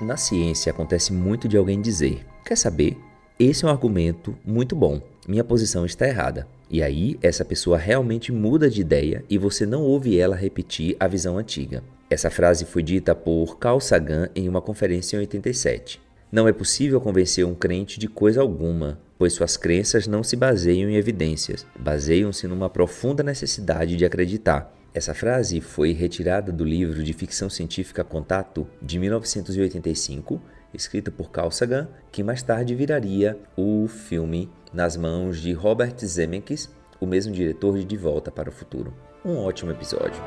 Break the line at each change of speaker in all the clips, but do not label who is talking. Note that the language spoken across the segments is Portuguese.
Na ciência acontece muito de alguém dizer: Quer saber? Esse é um argumento muito bom. Minha posição está errada. E aí, essa pessoa realmente muda de ideia e você não ouve ela repetir a visão antiga. Essa frase foi dita por Carl Sagan em uma conferência em 87. Não é possível convencer um crente de coisa alguma, pois suas crenças não se baseiam em evidências, baseiam-se numa profunda necessidade de acreditar. Essa frase foi retirada do livro de ficção científica Contato, de 1985, escrito por Carl Sagan, que mais tarde viraria o filme nas mãos de Robert Zemeckis, o mesmo diretor de De Volta para o Futuro. Um ótimo episódio.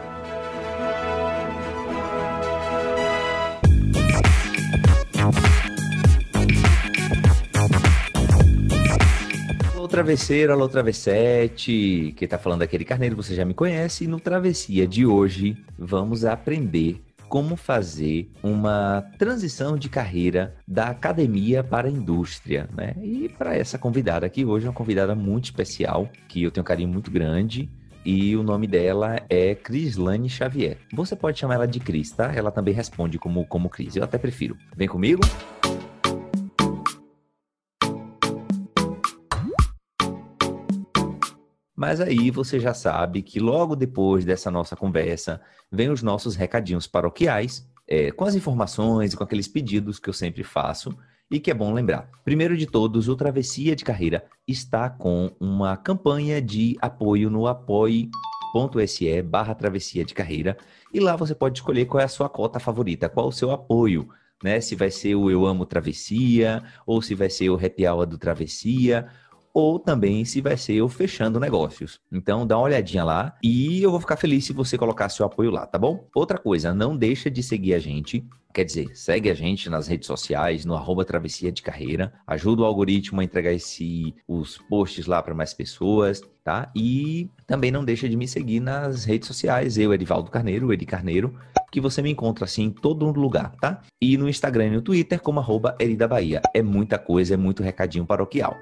Travesseiro, alô travessete, que tá falando aquele carneiro, você já me conhece. E no Travessia de hoje, vamos aprender como fazer uma transição de carreira da academia para a indústria, né? E para essa convidada aqui hoje, uma convidada muito especial, que eu tenho um carinho muito grande, e o nome dela é Crislane Xavier. Você pode chamar ela de Cris, tá? Ela também responde como, como Cris, eu até prefiro. Vem comigo? Mas aí você já sabe que logo depois dessa nossa conversa, vem os nossos recadinhos paroquiais, é, com as informações e com aqueles pedidos que eu sempre faço e que é bom lembrar. Primeiro de todos, o Travessia de Carreira está com uma campanha de apoio no apoie.se barra Travessia de Carreira e lá você pode escolher qual é a sua cota favorita, qual o seu apoio. Né, se vai ser o Eu Amo Travessia, ou se vai ser o Happy Hour do Travessia, ou também se vai ser o fechando negócios. Então dá uma olhadinha lá e eu vou ficar feliz se você colocar seu apoio lá, tá bom? Outra coisa, não deixa de seguir a gente. Quer dizer, segue a gente nas redes sociais, no arroba Travessia de Carreira. Ajuda o algoritmo a entregar esse, os posts lá para mais pessoas, tá? E também não deixa de me seguir nas redes sociais, eu, Edivaldo Carneiro, Edi Carneiro, que você me encontra assim em todo lugar, tá? E no Instagram e no Twitter como arroba Erida Bahia. É muita coisa, é muito recadinho paroquial.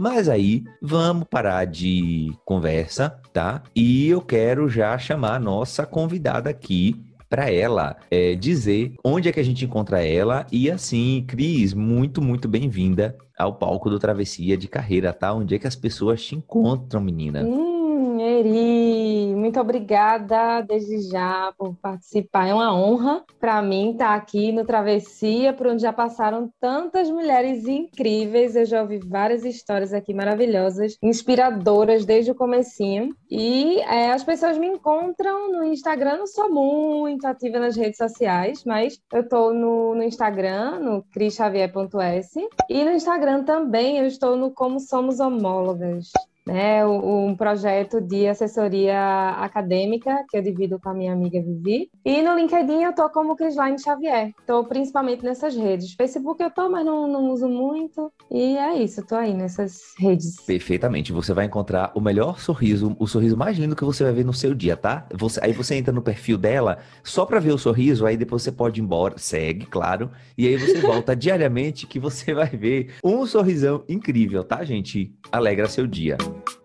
Mas aí, vamos parar de conversa, tá? E eu quero já chamar a nossa convidada aqui para ela é, dizer onde é que a gente encontra ela. E assim, Cris, muito, muito bem-vinda ao palco do Travessia de Carreira, tá? Onde é que as pessoas te encontram, menina?
Hum, Eri, muito obrigada desde já por participar. É uma honra para mim estar aqui no Travessia, por onde já passaram tantas mulheres incríveis. Eu já ouvi várias histórias aqui maravilhosas, inspiradoras desde o comecinho. E é, as pessoas me encontram no Instagram. Não sou muito ativa nas redes sociais, mas eu estou no, no Instagram, no crisxavier.s. E no Instagram também eu estou no Como Somos Homólogas né, um projeto de assessoria acadêmica que eu divido com a minha amiga Vivi. E no LinkedIn eu tô como Crislaine Xavier. Tô principalmente nessas redes. Facebook eu tô, mas não, não uso muito. E é isso, tô aí nessas redes.
Perfeitamente. Você vai encontrar o melhor sorriso, o sorriso mais lindo que você vai ver no seu dia, tá? Você, aí você entra no perfil dela só para ver o sorriso, aí depois você pode ir embora, segue, claro. E aí você volta diariamente que você vai ver um sorrisão incrível, tá, gente? Alegra seu dia. you.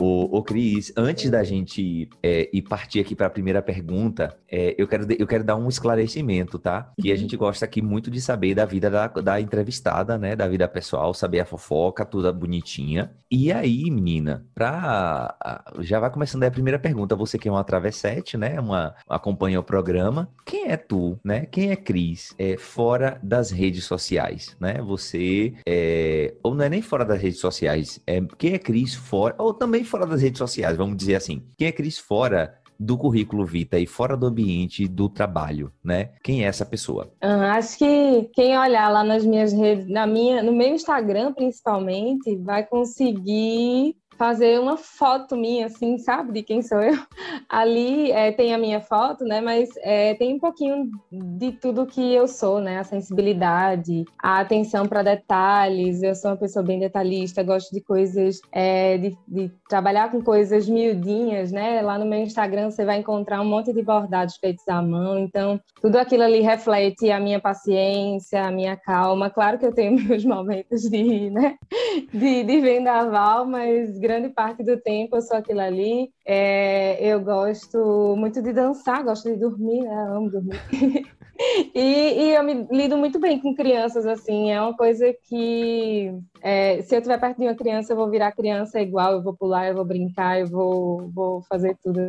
O, o Cris, antes da gente é, ir partir aqui para a primeira pergunta, é, eu, quero, eu quero dar um esclarecimento, tá? Que a gente gosta aqui muito de saber da vida da, da entrevistada, né? Da vida pessoal, saber a fofoca, tudo bonitinha. E aí, menina, pra, já vai começando a primeira pergunta. Você que é uma travessete, né? Uma, acompanha o programa. Quem é tu, né? Quem é Cris? É, fora das redes sociais, né? Você, é, ou não é nem fora das redes sociais, é, quem é Cris fora, ou também fora das redes sociais, vamos dizer assim. Quem é Cris fora do currículo Vita e fora do ambiente do trabalho, né? Quem é essa pessoa?
Uhum, acho que quem olhar lá nas minhas redes, na minha, no meu Instagram principalmente, vai conseguir fazer uma foto minha, assim, sabe, de quem sou eu. Ali é, tem a minha foto, né, mas é, tem um pouquinho de tudo que eu sou, né, a sensibilidade, a atenção para detalhes. Eu sou uma pessoa bem detalhista, gosto de coisas, é, de, de, trabalhar com coisas miudinhas, né. Lá no meu Instagram você vai encontrar um monte de bordados feitos à mão, então tudo aquilo ali reflete a minha paciência, a minha calma. Claro que eu tenho meus momentos de, né, de, de vendaval, mas grande parte do tempo eu sou aquilo ali. É, eu gosto muito de dançar, gosto de dormir, né? Amo dormir. E, e, eu me lido muito bem com crianças, assim, é uma coisa que é, se eu estiver perto de uma criança, eu vou virar criança igual, eu vou pular, eu vou brincar, eu vou, vou fazer tudo.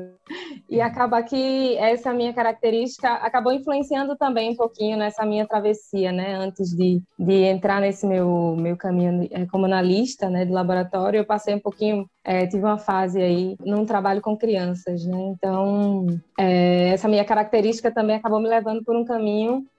E acaba que essa minha característica acabou influenciando também um pouquinho nessa minha travessia, né? Antes de, de entrar nesse meu, meu caminho é, como analista né, de laboratório, eu passei um pouquinho, é, tive uma fase aí num trabalho com crianças, né? Então, é, essa minha característica também acabou me levando por um caminho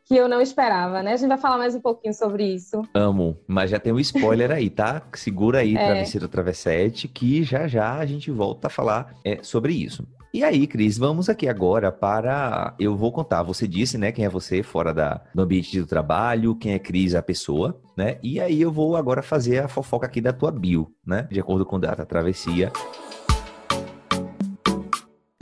que eu não esperava, né? A gente vai falar mais um pouquinho sobre isso.
Amo, mas já tem um spoiler aí, tá? Segura aí, é. Travesseiro Travessete, que já já a gente volta a falar é, sobre isso. E aí, Cris, vamos aqui agora para. Eu vou contar. Você disse, né, quem é você fora da, do ambiente do trabalho, quem é Cris, a pessoa, né? E aí eu vou agora fazer a fofoca aqui da tua bio, né? De acordo com data travessia.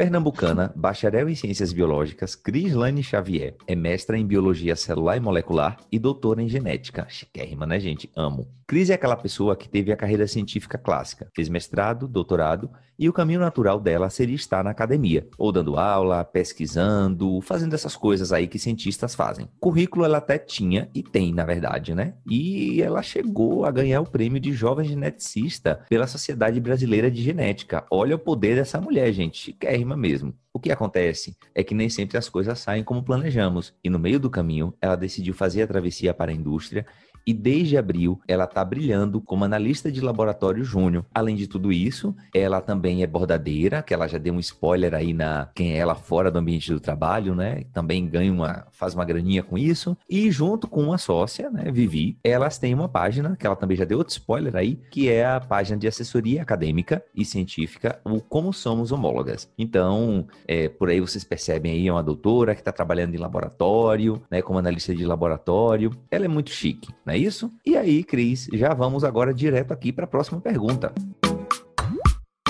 Pernambucana, bacharel em Ciências Biológicas, Crislane Xavier é mestra em Biologia Celular e Molecular e doutora em Genética. Chiquérrima, né, gente? Amo. Cris é aquela pessoa que teve a carreira científica clássica, fez mestrado, doutorado, e o caminho natural dela seria estar na academia, ou dando aula, pesquisando, fazendo essas coisas aí que cientistas fazem. Currículo ela até tinha, e tem, na verdade, né? E ela chegou a ganhar o prêmio de jovem geneticista pela Sociedade Brasileira de Genética. Olha o poder dessa mulher, gente. Chiquérrima mesmo. O que acontece é que nem sempre as coisas saem como planejamos, e no meio do caminho ela decidiu fazer a travessia para a indústria e desde abril ela está brilhando como analista de laboratório júnior. Além de tudo isso, ela também é bordadeira, que ela já deu um spoiler aí na quem é ela fora do ambiente do trabalho, né? Também ganha uma, faz uma graninha com isso. E junto com uma sócia, né, Vivi, elas têm uma página, que ela também já deu outro spoiler aí, que é a página de assessoria acadêmica e científica, o Como Somos Homólogas. Então, é, por aí vocês percebem aí, é uma doutora que está trabalhando em laboratório, né, como analista de laboratório. Ela é muito chique, não é isso? E aí, Cris, já vamos agora direto aqui para a próxima pergunta.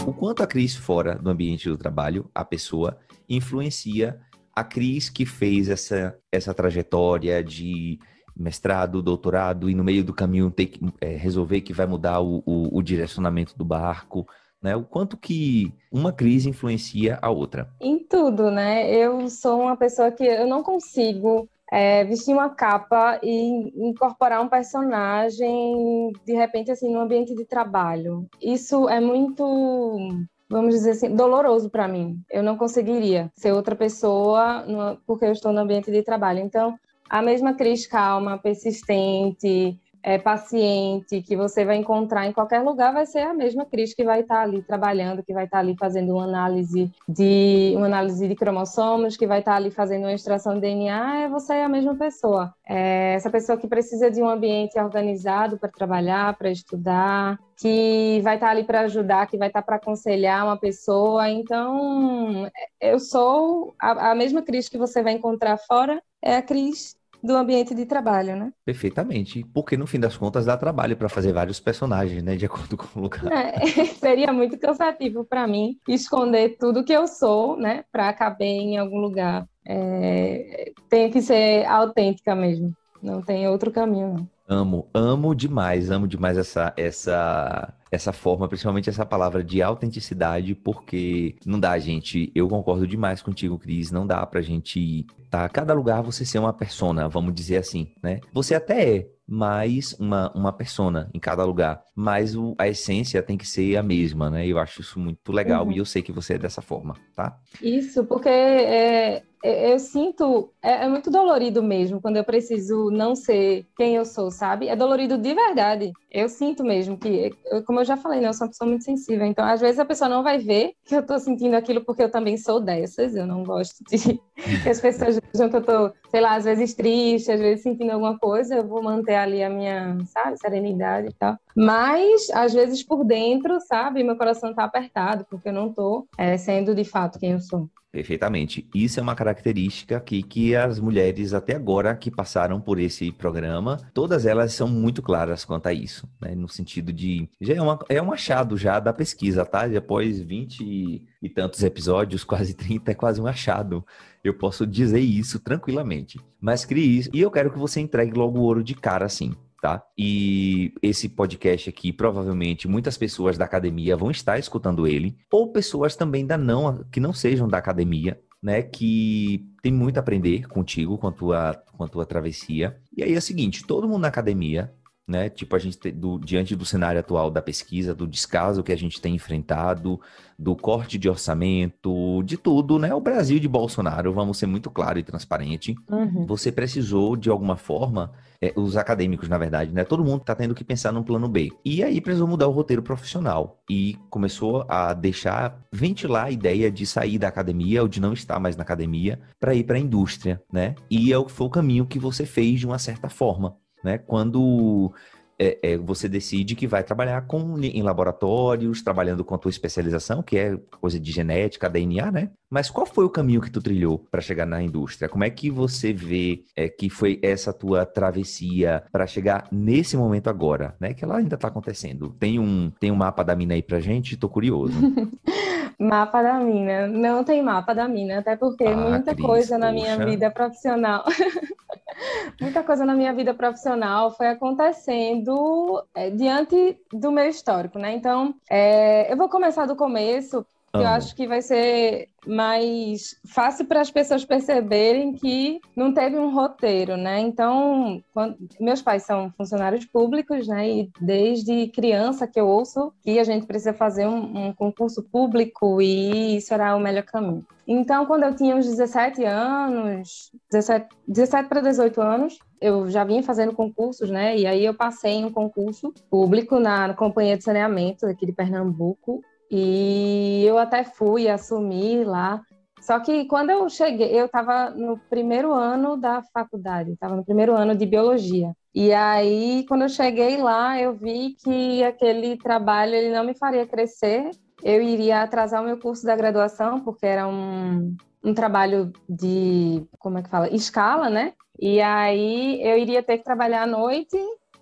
O quanto a Cris fora do ambiente do trabalho, a pessoa, influencia a Cris que fez essa, essa trajetória de mestrado, doutorado e no meio do caminho ter que é, resolver que vai mudar o, o, o direcionamento do barco, né? O quanto que uma crise influencia a outra?
Em tudo, né? Eu sou uma pessoa que eu não consigo é, vestir uma capa e incorporar um personagem de repente assim no ambiente de trabalho. Isso é muito vamos dizer assim, doloroso para mim. Eu não conseguiria ser outra pessoa porque eu estou no ambiente de trabalho. Então, a mesma Cris calma, persistente, é, paciente que você vai encontrar em qualquer lugar vai ser a mesma Cris que vai estar ali trabalhando, que vai estar ali fazendo uma análise de uma análise de cromossomos, que vai estar ali fazendo uma extração de DNA, é você é a mesma pessoa. É essa pessoa que precisa de um ambiente organizado para trabalhar, para estudar, que vai estar ali para ajudar, que vai estar para aconselhar uma pessoa. Então, eu sou a, a mesma Cris que você vai encontrar fora, é a Cris do ambiente de trabalho, né?
Perfeitamente. Porque no fim das contas dá trabalho para fazer vários personagens, né? De acordo com o lugar.
É, seria muito cansativo para mim esconder tudo que eu sou, né? Para caber em algum lugar. É, tem que ser autêntica mesmo. Não tem outro caminho, não.
Amo, amo demais, amo demais essa, essa, essa forma, principalmente essa palavra de autenticidade, porque não dá, gente. Eu concordo demais contigo, Cris. Não dá pra gente tá? Cada lugar você ser uma persona, vamos dizer assim, né? Você até é, mais uma, uma persona em cada lugar. Mas o, a essência tem que ser a mesma, né? Eu acho isso muito legal uhum. e eu sei que você é dessa forma, tá?
Isso, porque é, é, eu sinto, é, é, muito dolorido mesmo quando eu preciso não ser quem eu sou, sabe? É dolorido de verdade. Eu sinto mesmo que, como eu já falei, né, eu sou uma pessoa muito sensível. Então, às vezes a pessoa não vai ver que eu tô sentindo aquilo porque eu também sou dessas. Eu não gosto de que as pessoas vejam que eu tô, sei lá, às vezes triste, às vezes sentindo alguma coisa. Eu vou manter ali a minha, sabe, serenidade e tal. Mas, às vezes, por dentro, sabe, meu coração tá apertado porque eu não tô é, sendo de fato quem eu sou.
Perfeitamente. Isso é uma característica que, que as mulheres até agora que passaram por esse programa, todas elas são muito claras quanto a isso, né? No sentido de. Já é, uma, é um achado já da pesquisa, tá? Depois 20 e tantos episódios, quase 30, é quase um achado. Eu posso dizer isso tranquilamente. Mas, Cris, e eu quero que você entregue logo o ouro de cara assim. Tá? E esse podcast aqui, provavelmente, muitas pessoas da academia vão estar escutando ele, ou pessoas também da não, que não sejam da academia, né, que tem muito a aprender contigo com a tua, com a tua travessia. E aí é o seguinte, todo mundo na academia né? Tipo, a gente tem, do, diante do cenário atual da pesquisa, do descaso que a gente tem enfrentado, do corte de orçamento, de tudo, né? O Brasil de Bolsonaro, vamos ser muito claro e transparente. Uhum. Você precisou, de alguma forma, é, os acadêmicos, na verdade, né? Todo mundo está tendo que pensar num plano B. E aí precisou mudar o roteiro profissional. E começou a deixar, ventilar a ideia de sair da academia ou de não estar mais na academia para ir para a indústria, né? E é foi o caminho que você fez de uma certa forma né? Quando é, é, você decide que vai trabalhar com, em laboratórios, trabalhando com a tua especialização, que é coisa de genética, DNA, né? Mas qual foi o caminho que tu trilhou para chegar na indústria? Como é que você vê é, que foi essa tua travessia para chegar nesse momento agora, né? Que ela ainda está acontecendo. Tem um, tem um mapa da mina aí pra gente? Tô curioso.
mapa da mina. Não tem mapa da mina, até porque ah, muita Cris, coisa na minha vida profissional muita coisa na minha vida profissional foi acontecendo é, diante do meu histórico, né? Então, é, eu vou começar do começo, eu acho que vai ser mais fácil para as pessoas perceberem que não teve um roteiro, né? Então, quando... meus pais são funcionários públicos, né? E desde criança que eu ouço que a gente precisa fazer um, um concurso público e isso era o melhor caminho. Então, quando eu tinha uns 17 anos, 17, 17 para 18 anos, eu já vinha fazendo concursos, né? E aí eu passei em um concurso público na Companhia de Saneamento aqui de Pernambuco e eu até fui assumir lá. Só que quando eu cheguei, eu estava no primeiro ano da faculdade, estava no primeiro ano de biologia. E aí, quando eu cheguei lá, eu vi que aquele trabalho ele não me faria crescer. Eu iria atrasar o meu curso da graduação, porque era um, um trabalho de, como é que fala? Escala, né? E aí eu iria ter que trabalhar à noite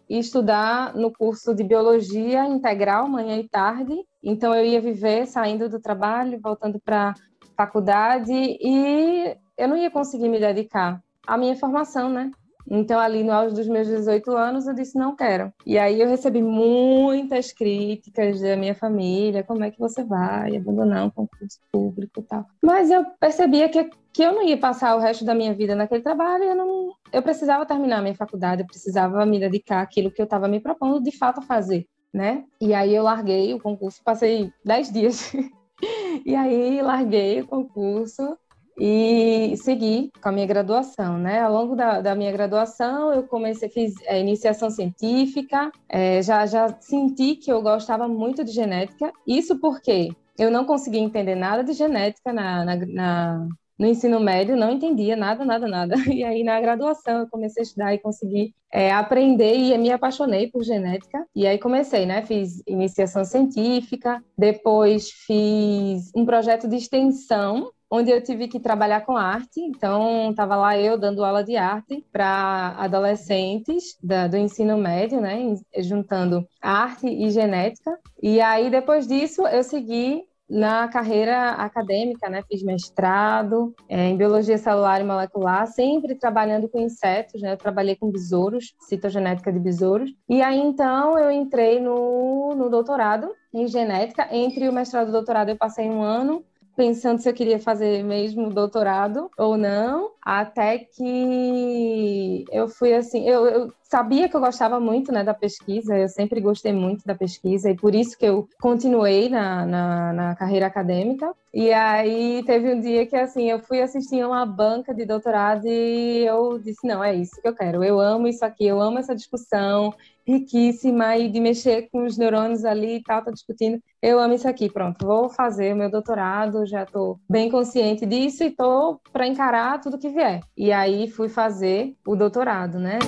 e estudar no curso de biologia integral, manhã e tarde. Então eu ia viver saindo do trabalho, voltando para faculdade e eu não ia conseguir me dedicar à minha formação, né? Então, ali no auge dos meus 18 anos, eu disse: não quero. E aí eu recebi muitas críticas da minha família: como é que você vai abandonar um concurso público e tal. Mas eu percebia que, que eu não ia passar o resto da minha vida naquele trabalho, eu, não, eu precisava terminar a minha faculdade, eu precisava me dedicar àquilo que eu estava me propondo de fato a fazer. Né? E aí eu larguei o concurso, passei 10 dias. e aí larguei o concurso e segui com a minha graduação, né? Ao longo da, da minha graduação, eu comecei, fiz é, iniciação científica, é, já, já senti que eu gostava muito de genética, isso porque eu não conseguia entender nada de genética na, na, na no ensino médio, não entendia nada, nada, nada. E aí, na graduação, eu comecei a estudar e consegui é, aprender e me apaixonei por genética. E aí comecei, né? Fiz iniciação científica, depois fiz um projeto de extensão onde eu tive que trabalhar com arte. Então, estava lá eu dando aula de arte para adolescentes da, do ensino médio, né, juntando arte e genética. E aí, depois disso, eu segui na carreira acadêmica, né? Fiz mestrado é, em biologia celular e molecular, sempre trabalhando com insetos, né? Eu trabalhei com besouros, citogenética de besouros. E aí então eu entrei no, no doutorado em genética. Entre o mestrado e o doutorado eu passei um ano pensando se eu queria fazer mesmo doutorado ou não, até que eu fui assim, eu, eu, sabia que eu gostava muito né, da pesquisa, eu sempre gostei muito da pesquisa, e por isso que eu continuei na, na, na carreira acadêmica. E aí teve um dia que assim, eu fui assistir uma banca de doutorado e eu disse, não, é isso que eu quero, eu amo isso aqui, eu amo essa discussão, riquíssima e de mexer com os neurônios ali e tal, tá discutindo. Eu amo isso aqui, pronto, vou fazer o meu doutorado, já estou bem consciente disso e estou para encarar tudo que vier. E aí fui fazer o doutorado, né?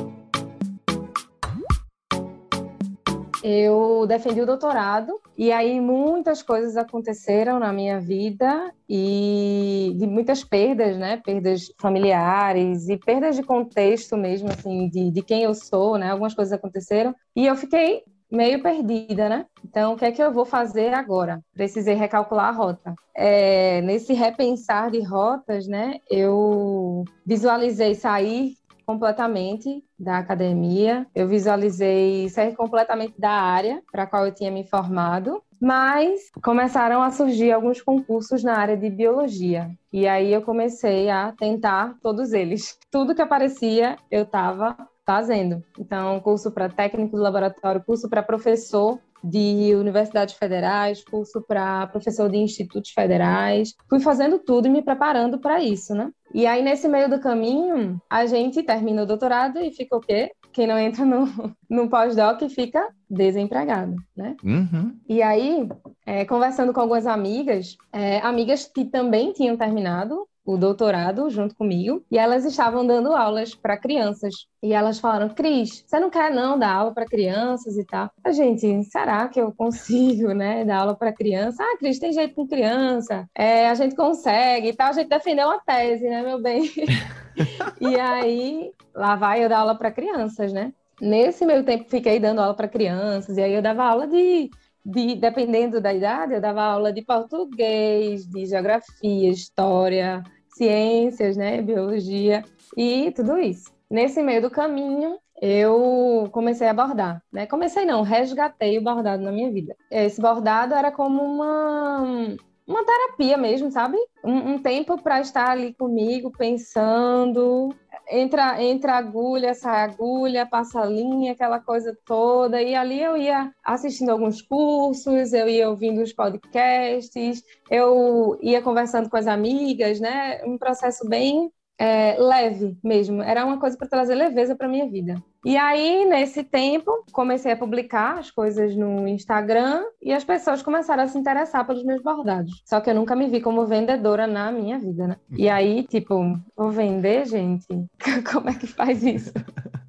eu defendi o doutorado e aí muitas coisas aconteceram na minha vida e de muitas perdas, né? Perdas familiares e perdas de contexto mesmo, assim, de, de quem eu sou, né? Algumas coisas aconteceram e eu fiquei meio perdida, né? Então, o que é que eu vou fazer agora? Precisei recalcular a rota. É, nesse repensar de rotas, né? Eu visualizei sair completamente da academia, eu visualizei sair completamente da área para a qual eu tinha me formado, mas começaram a surgir alguns concursos na área de biologia. E aí eu comecei a tentar todos eles. Tudo que aparecia, eu estava fazendo. Então, curso para técnico de laboratório, curso para professor de universidades federais, curso para professor de institutos federais. Fui fazendo tudo e me preparando para isso, né? E aí, nesse meio do caminho, a gente termina o doutorado e fica o quê? Quem não entra no, no pós-doc fica desempregado, né? Uhum. E aí, é, conversando com algumas amigas, é, amigas que também tinham terminado o doutorado junto comigo e elas estavam dando aulas para crianças. E elas falaram: Cris, você não quer não dar aula para crianças e tal? A gente, será que eu consigo, né, dar aula para criança? Ah, Cris, tem jeito com criança, é, a gente consegue e tal. A gente defendeu uma tese, né, meu bem? e aí, lá vai eu dar aula para crianças, né? Nesse meio tempo, fiquei dando aula para crianças, e aí eu dava aula de de, dependendo da idade, eu dava aula de português, de geografia, história, ciências, né, biologia e tudo isso. Nesse meio do caminho, eu comecei a bordar, né? Comecei não, resgatei o bordado na minha vida. Esse bordado era como uma uma terapia mesmo, sabe? Um, um tempo para estar ali comigo, pensando, entra, entra agulha, sai agulha, passa linha, aquela coisa toda. E ali eu ia assistindo alguns cursos, eu ia ouvindo os podcasts, eu ia conversando com as amigas, né? Um processo bem é, leve mesmo. Era uma coisa para trazer leveza para minha vida. E aí, nesse tempo, comecei a publicar as coisas no Instagram e as pessoas começaram a se interessar pelos meus bordados. Só que eu nunca me vi como vendedora na minha vida, né? E aí, tipo, vou vender, gente? como é que faz isso?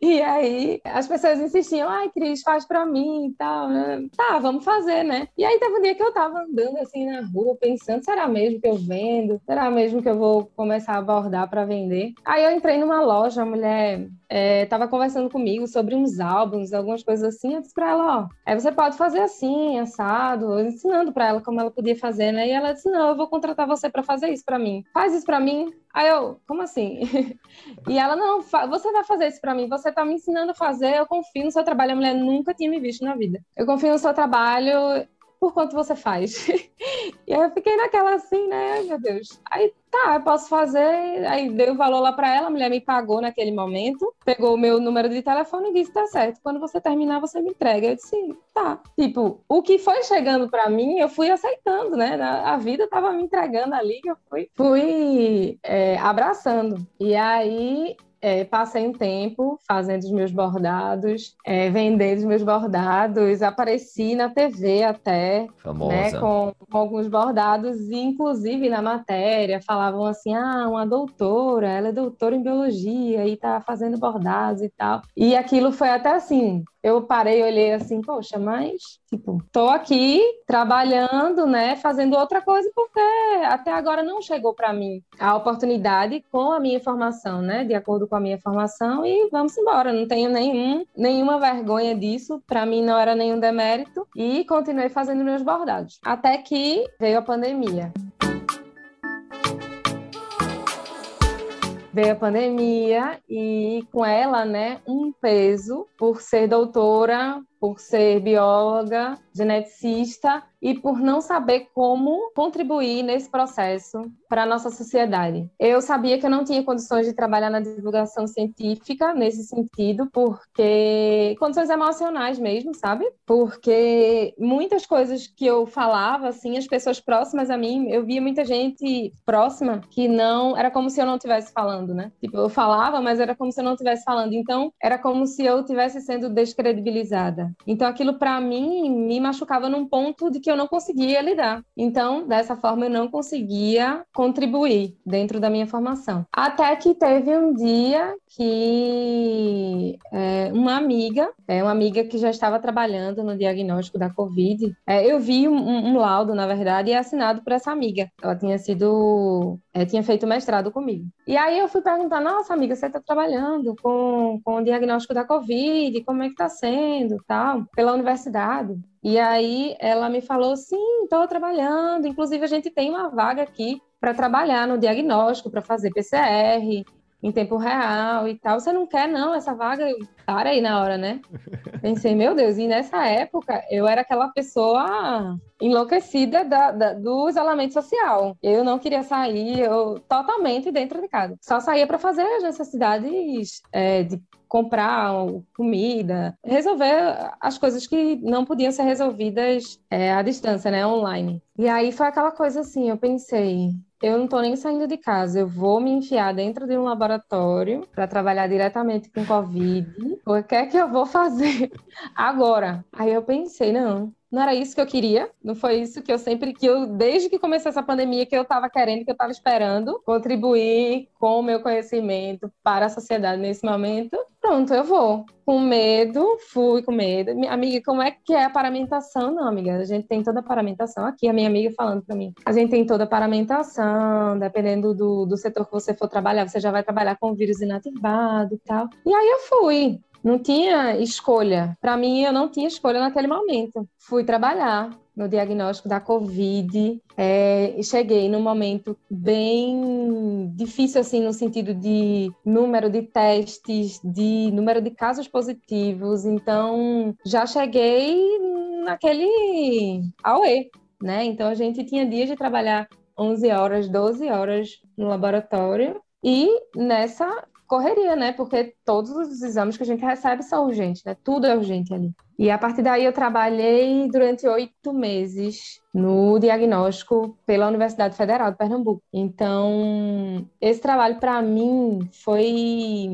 E aí as pessoas insistiam, ai, Cris, faz pra mim e tal. Né? Tá, vamos fazer, né? E aí teve um dia que eu tava andando assim na rua, pensando, será mesmo que eu vendo? Será mesmo que eu vou começar a abordar para vender? Aí eu entrei numa loja, a mulher é, tava conversando comigo sobre uns álbuns, algumas coisas assim, eu disse pra ela, ó, aí você pode fazer assim, assado, ensinando para ela como ela podia fazer, né? E ela disse, não, eu vou contratar você para fazer isso para mim. Faz isso para mim. Aí eu, como assim? e ela, não, você vai fazer isso para mim, você tá me ensinando a fazer, eu confio no seu trabalho. A mulher nunca tinha me visto na vida. Eu confio no seu trabalho, por quanto você faz? e aí eu fiquei naquela assim, né? Meu Deus. Aí tá, eu posso fazer. Aí dei o valor lá para ela, a mulher me pagou naquele momento, pegou o meu número de telefone e disse: tá certo, quando você terminar, você me entrega. Eu disse: tá. Tipo, o que foi chegando para mim, eu fui aceitando, né? A vida tava me entregando ali, eu fui, fui é, abraçando. E aí é, passei um tempo fazendo os meus bordados, é, vendendo os meus bordados, apareci na TV até, né, com, com, alguns bordados, e inclusive na matéria falavam assim, ah, uma doutora, ela é doutora em biologia e tá fazendo bordados e tal. E aquilo foi até assim, eu parei e olhei assim, poxa, mas, tipo, tô aqui trabalhando, né, fazendo outra coisa, porque até agora não chegou para mim a oportunidade com a minha formação, né, de acordo com a minha formação, e vamos embora. Não tenho nenhum, nenhuma vergonha disso, para mim não era nenhum demérito, e continuei fazendo meus bordados. Até que veio a pandemia. Veio a pandemia e com ela, né, um peso por ser doutora, por ser bióloga, geneticista e por não saber como contribuir nesse processo para a nossa sociedade. Eu sabia que eu não tinha condições de trabalhar na divulgação científica nesse sentido, porque condições emocionais mesmo, sabe? Porque muitas coisas que eu falava, assim, as pessoas próximas a mim, eu via muita gente próxima que não, era como se eu não estivesse falando, né? Tipo, eu falava, mas era como se eu não estivesse falando. Então, era como se eu estivesse sendo descredibilizada. Então, aquilo para mim me machucava num ponto de que eu não conseguia lidar. Então, dessa forma, eu não conseguia contribuir dentro da minha formação. Até que teve um dia que é, uma amiga, é, uma amiga que já estava trabalhando no diagnóstico da Covid, é, eu vi um, um, laudo, na verdade, assinado por essa amiga. Ela tinha sido, é, tinha feito mestrado comigo. E aí eu fui perguntar, nossa amiga, você está trabalhando com, com o diagnóstico da Covid, como é que está sendo, tal, pela universidade? E aí ela me falou: sim, estou trabalhando. Inclusive, a gente tem uma vaga aqui para trabalhar no diagnóstico, para fazer PCR. em tempo real e tal. Você não quer, não, essa vaga? Para aí na hora, né? Pensei, meu Deus, e nessa época eu era aquela pessoa enlouquecida da, da, do isolamento social. Eu não queria sair, eu totalmente dentro de casa. Só saía para fazer as necessidades é, de comprar comida, resolver as coisas que não podiam ser resolvidas é, à distância, né, online. E aí foi aquela coisa assim, eu pensei, eu não estou nem saindo de casa, eu vou me enfiar dentro de um laboratório para trabalhar diretamente com Covid. O que é que eu vou fazer agora? Aí eu pensei, não, não era isso que eu queria, não foi isso que eu sempre, que eu, desde que começou essa pandemia, que eu estava querendo, que eu estava esperando, contribuir com o meu conhecimento para a sociedade nesse momento. Pronto, eu vou. Com medo, fui com medo. Minha amiga, como é que é a paramentação? Não, amiga, a gente tem toda a paramentação aqui, a minha amiga falando para mim. A gente tem toda a paramentação, dependendo do, do setor que você for trabalhar, você já vai trabalhar com vírus inativado e tal. E aí eu fui não tinha escolha. Para mim, eu não tinha escolha naquele momento. Fui trabalhar no diagnóstico da Covid é, cheguei num momento bem difícil, assim, no sentido de número de testes, de número de casos positivos. Então, já cheguei naquele AUE, né? Então, a gente tinha dias de trabalhar 11 horas, 12 horas no laboratório e nessa correria, né? Porque todos os exames que a gente recebe são urgentes, né? Tudo é urgente ali. E a partir daí eu trabalhei durante oito meses no diagnóstico pela Universidade Federal de Pernambuco. Então, esse trabalho para mim foi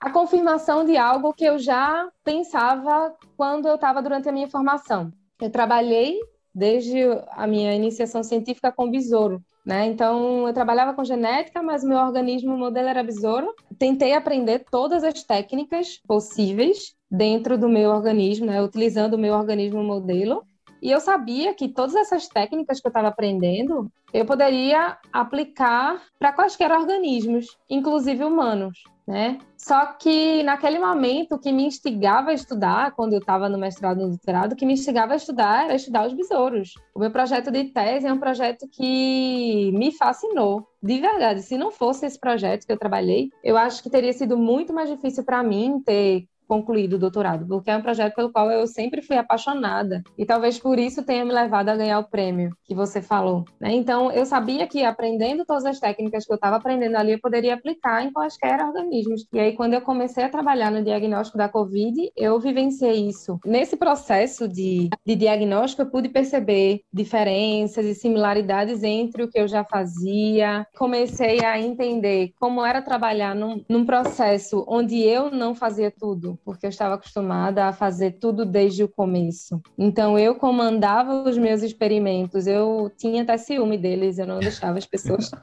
a confirmação de algo que eu já pensava quando eu estava durante a minha formação. Eu trabalhei desde a minha iniciação científica com besouro. Né? Então, eu trabalhava com genética, mas o meu organismo, modelo era besouro. Tentei aprender todas as técnicas possíveis dentro do meu organismo, né? utilizando o meu organismo modelo. E eu sabia que todas essas técnicas que eu estava aprendendo, eu poderia aplicar para quaisquer organismos, inclusive humanos né? Só que naquele momento o que me instigava a estudar, quando eu estava no mestrado e no doutorado, o que me instigava a estudar era estudar os besouros. O meu projeto de tese é um projeto que me fascinou. De verdade, se não fosse esse projeto que eu trabalhei, eu acho que teria sido muito mais difícil para mim ter concluído o doutorado, porque é um projeto pelo qual eu sempre fui apaixonada e talvez por isso tenha me levado a ganhar o prêmio que você falou. Né? Então, eu sabia que aprendendo todas as técnicas que eu estava aprendendo ali, eu poderia aplicar em quaisquer organismos. E aí, quando eu comecei a trabalhar no diagnóstico da Covid, eu vivenciei isso. Nesse processo de, de diagnóstico, eu pude perceber diferenças e similaridades entre o que eu já fazia. Comecei a entender como era trabalhar num, num processo onde eu não fazia tudo, porque eu estava acostumada a fazer tudo desde o começo. Então eu comandava os meus experimentos, eu tinha até ciúme deles, eu não deixava as pessoas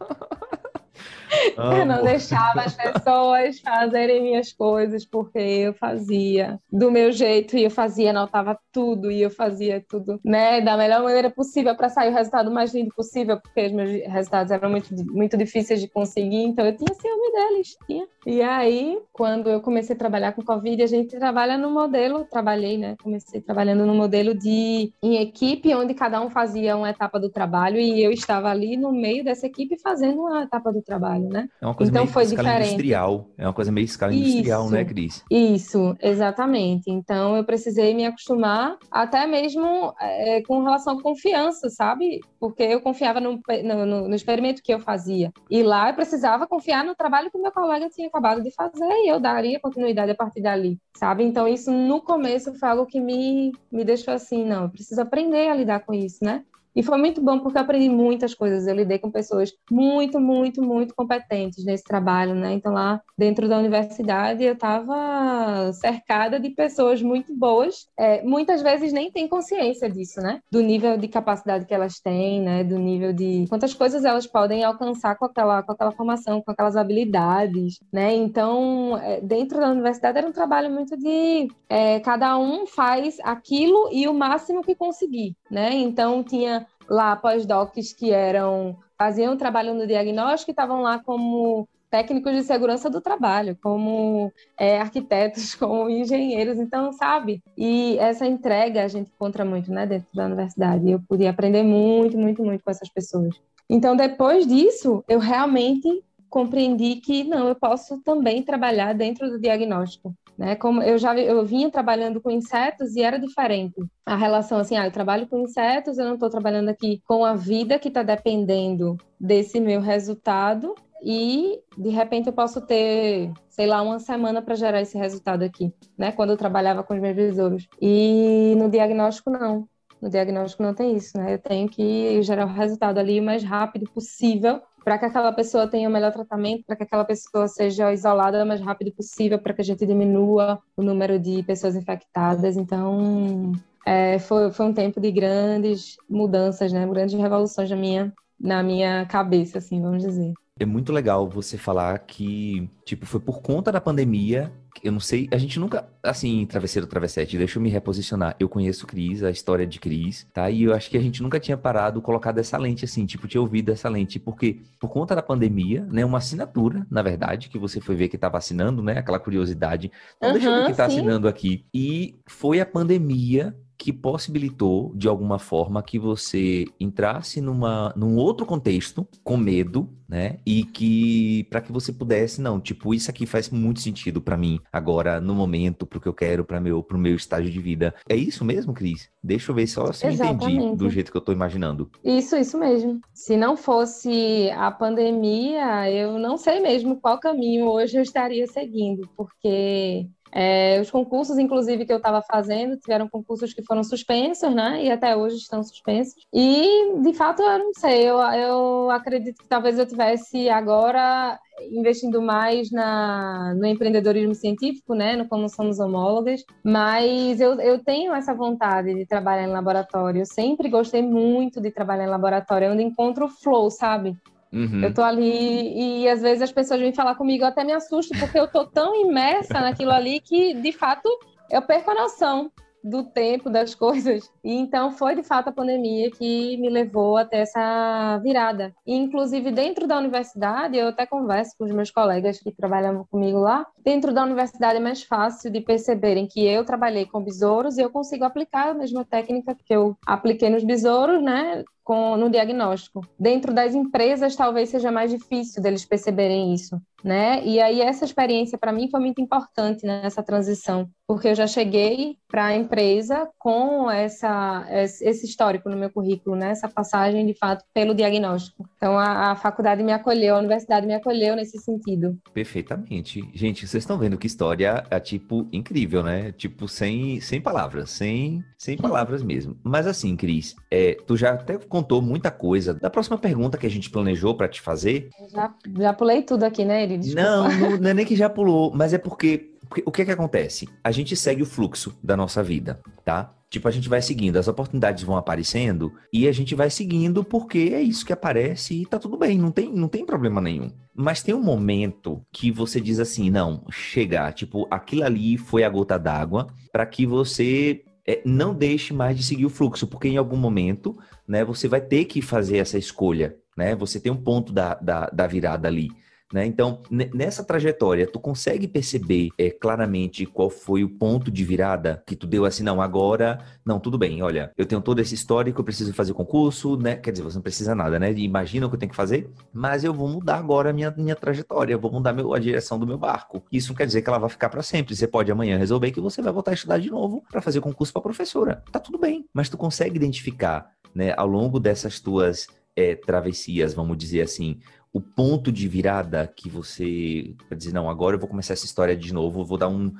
eu não deixava as pessoas fazerem minhas coisas porque eu fazia do meu jeito e eu fazia, anotava tudo e eu fazia tudo, né, da melhor maneira possível para sair o resultado mais lindo possível, porque os meus resultados eram muito, muito difíceis de conseguir, então eu tinha ciúme deles, tinha. E aí, quando eu comecei a trabalhar com Covid, a gente trabalha no modelo, trabalhei, né, comecei trabalhando no modelo de em equipe, onde cada um fazia uma etapa do trabalho e eu estava ali no meio dessa equipe fazendo uma etapa do trabalho, né?
É uma coisa então, meio foi escala diferente. industrial. É uma coisa meio escala isso, industrial, né, Cris?
Isso, exatamente. Então eu precisei me acostumar até mesmo é, com relação à confiança, sabe? Porque eu confiava no, no, no, experimento que eu fazia. E lá eu precisava confiar no trabalho que o meu colega tinha acabado de fazer e eu daria continuidade a partir dali, sabe? Então isso no começo foi algo que me, me deixou assim, não, eu preciso aprender a lidar com isso, né? E foi muito bom porque eu aprendi muitas coisas. Eu lidei com pessoas muito, muito, muito competentes nesse trabalho, né? Então, lá dentro da universidade, eu estava cercada de pessoas muito boas. É, muitas vezes nem têm consciência disso, né? Do nível de capacidade que elas têm, né? Do nível de quantas coisas elas podem alcançar com aquela, com aquela formação, com aquelas habilidades, né? Então, é, dentro da universidade era um trabalho muito de é, cada um faz aquilo e o máximo que conseguir, né? Então, tinha lá pós-docs que eram faziam trabalho no diagnóstico e estavam lá como técnicos de segurança do trabalho, como é, arquitetos, como engenheiros, então, sabe? E essa entrega a gente encontra muito, né, dentro da universidade. Eu pude aprender muito, muito, muito com essas pessoas. Então, depois disso, eu realmente compreendi que não, eu posso também trabalhar dentro do diagnóstico. Né? Como eu já eu vinha trabalhando com insetos e era diferente. A relação assim, ah, eu trabalho com insetos, eu não estou trabalhando aqui com a vida que está dependendo desse meu resultado e de repente eu posso ter, sei lá, uma semana para gerar esse resultado aqui, né? Quando eu trabalhava com os meus besouros. E no diagnóstico não. No diagnóstico não tem isso, né? Eu tenho que gerar o resultado ali o mais rápido possível para que aquela pessoa tenha o melhor tratamento, para que aquela pessoa seja isolada o mais rápido possível, para que a gente diminua o número de pessoas infectadas. Então, é, foi, foi um tempo de grandes mudanças, né? Grandes revoluções na minha, na minha cabeça, assim, vamos dizer.
É muito legal você falar que, tipo, foi por conta da pandemia. Eu não sei, a gente nunca, assim, travesseiro travessete, deixa eu me reposicionar. Eu conheço Cris, a história de Cris, tá? E eu acho que a gente nunca tinha parado, colocado essa lente, assim, tipo, tinha ouvido essa lente, porque por conta da pandemia, né, uma assinatura, na verdade, que você foi ver que estava assinando, né, aquela curiosidade. Então, uhum, deixa eu ver quem tá assinando aqui. E foi a pandemia que possibilitou, de alguma forma, que você entrasse numa, num outro contexto, com medo, né? E que, para que você pudesse, não, tipo, isso aqui faz muito sentido para mim, agora, no momento, pro que eu quero, para meu, pro meu estágio de vida. É isso mesmo, Cris? Deixa eu ver só se eu entendi do jeito que eu tô imaginando.
Isso, isso mesmo. Se não fosse a pandemia, eu não sei mesmo qual caminho hoje eu estaria seguindo, porque é, os concursos, inclusive, que eu estava fazendo, tiveram concursos que foram suspensos, né? E até hoje estão suspensos. E, de fato, eu não sei, eu, eu acredito que talvez eu tivesse agora investindo mais na, no empreendedorismo científico, né, no como somos homólogas, mas eu, eu tenho essa vontade de trabalhar em laboratório. Eu sempre gostei muito de trabalhar em laboratório, é onde encontro o flow, sabe? Uhum. Eu tô ali e às vezes as pessoas vêm falar comigo, eu até me assusto, porque eu tô tão imersa naquilo ali que, de fato, eu perco a noção do tempo, das coisas. E então foi de fato a pandemia que me levou até essa virada. E, inclusive dentro da universidade, eu até converso com os meus colegas que trabalham comigo lá. Dentro da universidade é mais fácil de perceberem que eu trabalhei com besouros e eu consigo aplicar a mesma técnica que eu apliquei nos besouros, né? Com, no diagnóstico. Dentro das empresas, talvez seja mais difícil deles perceberem isso, né? E aí essa experiência para mim foi muito importante nessa transição, porque eu já cheguei para a empresa com essa esse histórico no meu currículo, né? Essa passagem de fato pelo diagnóstico. Então a, a faculdade me acolheu, a universidade me acolheu nesse sentido.
Perfeitamente, gente. Vocês estão vendo que história é tipo incrível, né? Tipo sem sem palavras, sem sem palavras mesmo. Mas assim, Cris, é, tu já até contou muita coisa. Da próxima pergunta que a gente planejou para te fazer.
Já, já pulei tudo aqui, né, Eri?
Não, não, não é nem que já pulou, mas é porque o que é que acontece? A gente segue o fluxo da nossa vida, tá? Tipo, a gente vai seguindo, as oportunidades vão aparecendo e a gente vai seguindo porque é isso que aparece e tá tudo bem, não tem, não tem problema nenhum. Mas tem um momento que você diz assim, não, chegar, tipo, aquilo ali foi a gota d'água para que você é, não deixe mais de seguir o fluxo, porque em algum momento, né, você vai ter que fazer essa escolha, né? Você tem um ponto da, da, da virada ali. Né? Então, nessa trajetória, tu consegue perceber é, claramente qual foi o ponto de virada que tu deu assim, não, agora, não, tudo bem, olha, eu tenho todo esse histórico, eu preciso fazer concurso, né? Quer dizer, você não precisa nada, né? Imagina o que eu tenho que fazer, mas eu vou mudar agora a minha, minha trajetória, eu vou mudar meu, a direção do meu barco. Isso não quer dizer que ela vai ficar para sempre. Você pode amanhã resolver que você vai voltar a estudar de novo para fazer concurso para professora. Tá tudo bem, mas tu consegue identificar, né, ao longo dessas tuas é, travessias, vamos dizer assim, o ponto de virada que você vai dizer, não, agora eu vou começar essa história de novo, vou dar um.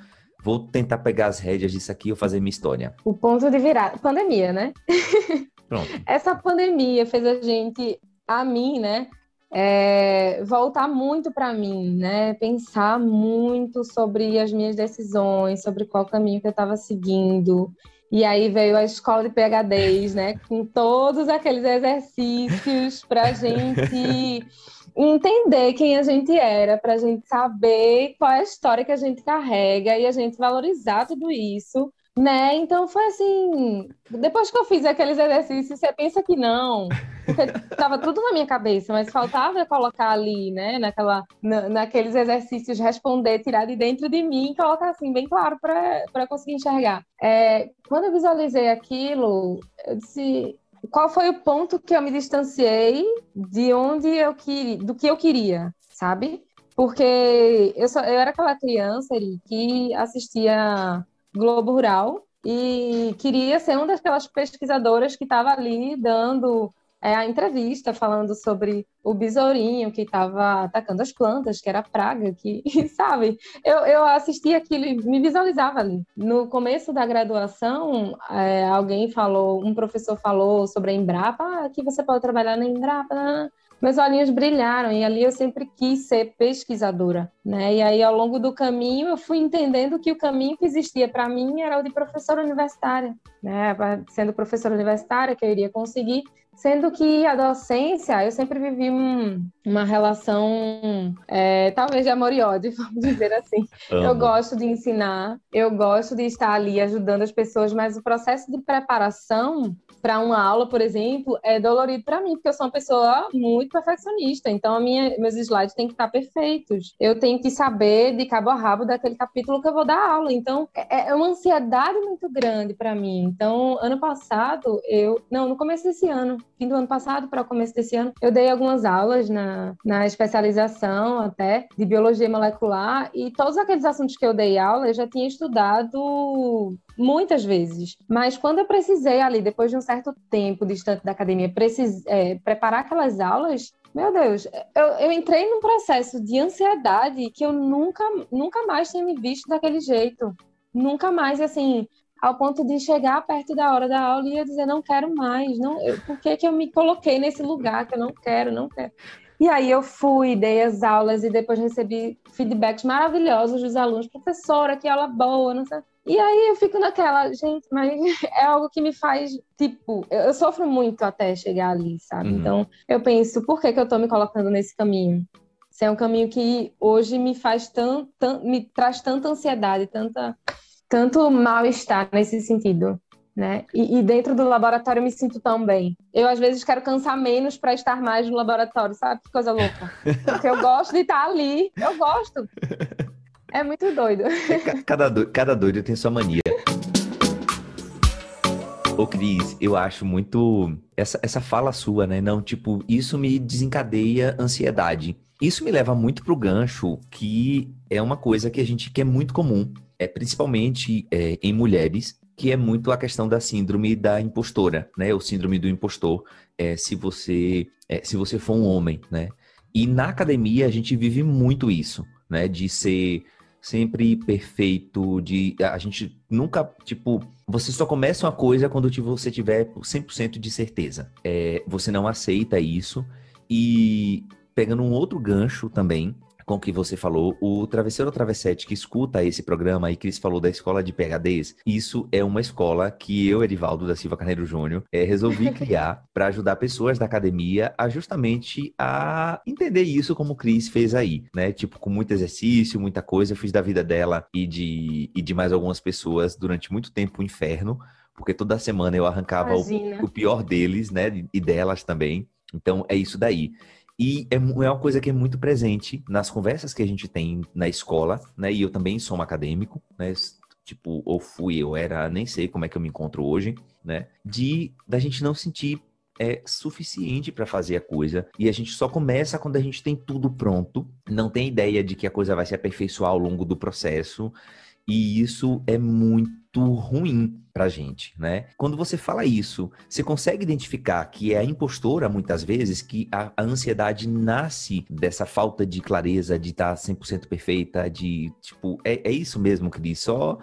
Vou tentar pegar as rédeas disso aqui e fazer minha história.
O ponto de virada. Pandemia, né? Pronto. Essa pandemia fez a gente, a mim, né? É, voltar muito para mim, né? Pensar muito sobre as minhas decisões, sobre qual caminho que eu estava seguindo. E aí veio a escola de PHDs, né? Com todos aqueles exercícios para gente entender quem a gente era, para a gente saber qual é a história que a gente carrega e a gente valorizar tudo isso, né? Então foi assim, depois que eu fiz aqueles exercícios, você pensa que não, porque estava tudo na minha cabeça, mas faltava colocar ali, né, naquela, na, naqueles exercícios, responder, tirar de dentro de mim e colocar assim, bem claro para conseguir enxergar. É, quando eu visualizei aquilo, eu disse, qual foi o ponto que eu me distanciei de onde eu queria, do que eu queria, sabe? Porque eu, só, eu era aquela criança ali, que assistia Globo Rural e queria ser uma daquelas pesquisadoras que estava ali dando é, a entrevista falando sobre o besourinho que estava atacando as plantas, que era praga, que, sabe? Eu, eu assisti aquilo e me visualizava ali. No começo da graduação, é, alguém falou, um professor falou sobre a Embrapa, ah, que você pode trabalhar na Embrapa, né? meus olhinhos brilharam e ali eu sempre quis ser pesquisadora, né? E aí ao longo do caminho eu fui entendendo que o caminho que existia para mim era o de professora universitária, né? Sendo professora universitária que eu iria conseguir Sendo que a docência, eu sempre vivi um, uma relação, é, talvez de amor e ódio, vamos dizer assim. Amo. Eu gosto de ensinar, eu gosto de estar ali ajudando as pessoas, mas o processo de preparação para uma aula, por exemplo, é dolorido para mim, porque eu sou uma pessoa muito perfeccionista. Então, a minha, meus slides têm que estar perfeitos. Eu tenho que saber de cabo a rabo daquele capítulo que eu vou dar aula. Então, é, é uma ansiedade muito grande para mim. Então, ano passado, eu. Não, no começo desse ano, fim do ano passado para o começo desse ano, eu dei algumas aulas na, na especialização até de biologia molecular e todos aqueles assuntos que eu dei aula eu já tinha estudado muitas vezes. Mas quando eu precisei ali, depois de um certo tempo distante da academia, precis, é, preparar aquelas aulas, meu Deus, eu, eu, entrei num processo de ansiedade que eu nunca, nunca mais tinha me visto daquele jeito. Nunca mais, assim, ao ponto de chegar perto da hora da aula e eu dizer, não quero mais, não, eu, por que, que eu me coloquei nesse lugar que eu não quero, não quero. E aí eu fui, dei as aulas e depois recebi feedbacks maravilhosos dos alunos, professora, que aula boa, não sei. E aí eu fico naquela, gente, mas é algo que me faz, tipo, eu, sofro muito até chegar ali, sabe? Uhum. Então eu penso, por que, que eu tô me colocando nesse caminho? Se é um caminho que hoje me faz tão, tão me traz tanta ansiedade, tanta tanto mal-estar nesse sentido. Né? E, e, dentro do laboratório eu me sinto tão bem. Eu, às vezes, quero cansar menos para estar mais no laboratório, sabe? Que coisa louca. Porque eu gosto de estar ali. Eu gosto. É muito doido.
É, cada, doido, cada doido tem sua mania. Ô, Cris, eu acho muito. Essa, essa fala sua, né? Não, tipo, isso me desencadeia ansiedade. Isso me leva muito pro gancho, que é uma coisa que a gente que é muito comum é principalmente é, em mulheres, que é muito a questão da síndrome da impostora, né? O síndrome do impostor, é, se você é, se você for um homem, né? E na academia a gente vive muito isso, né? De ser sempre perfeito, de a gente nunca, tipo, você só começa uma coisa quando você tiver 100% de certeza. É, você não aceita isso e pegando um outro gancho também, com o que você falou, o travesseiro ou travessete que escuta esse programa e Cris falou da escola de PHDs, isso é uma escola que eu, Edivaldo da Silva Carneiro Júnior, é, resolvi criar para ajudar pessoas da academia a justamente a entender isso como Cris fez aí, né? Tipo, com muito exercício, muita coisa, eu fiz da vida dela e de, e de mais algumas pessoas durante muito tempo o inferno, porque toda semana eu arrancava o, o pior deles, né? E delas também. Então é isso daí. E é, é uma coisa que é muito presente nas conversas que a gente tem na escola, né? E eu também sou um acadêmico, né? Tipo, ou fui, eu era, nem sei como é que eu me encontro hoje, né? De da gente não sentir é suficiente para fazer a coisa e a gente só começa quando a gente tem tudo pronto, não tem ideia de que a coisa vai se aperfeiçoar ao longo do processo e isso é muito ruim pra gente, né? Quando você fala isso, você consegue identificar que é a impostora, muitas vezes, que a, a ansiedade nasce dessa falta de clareza, de estar 100% perfeita, de, tipo, é, é isso mesmo, Cris? Só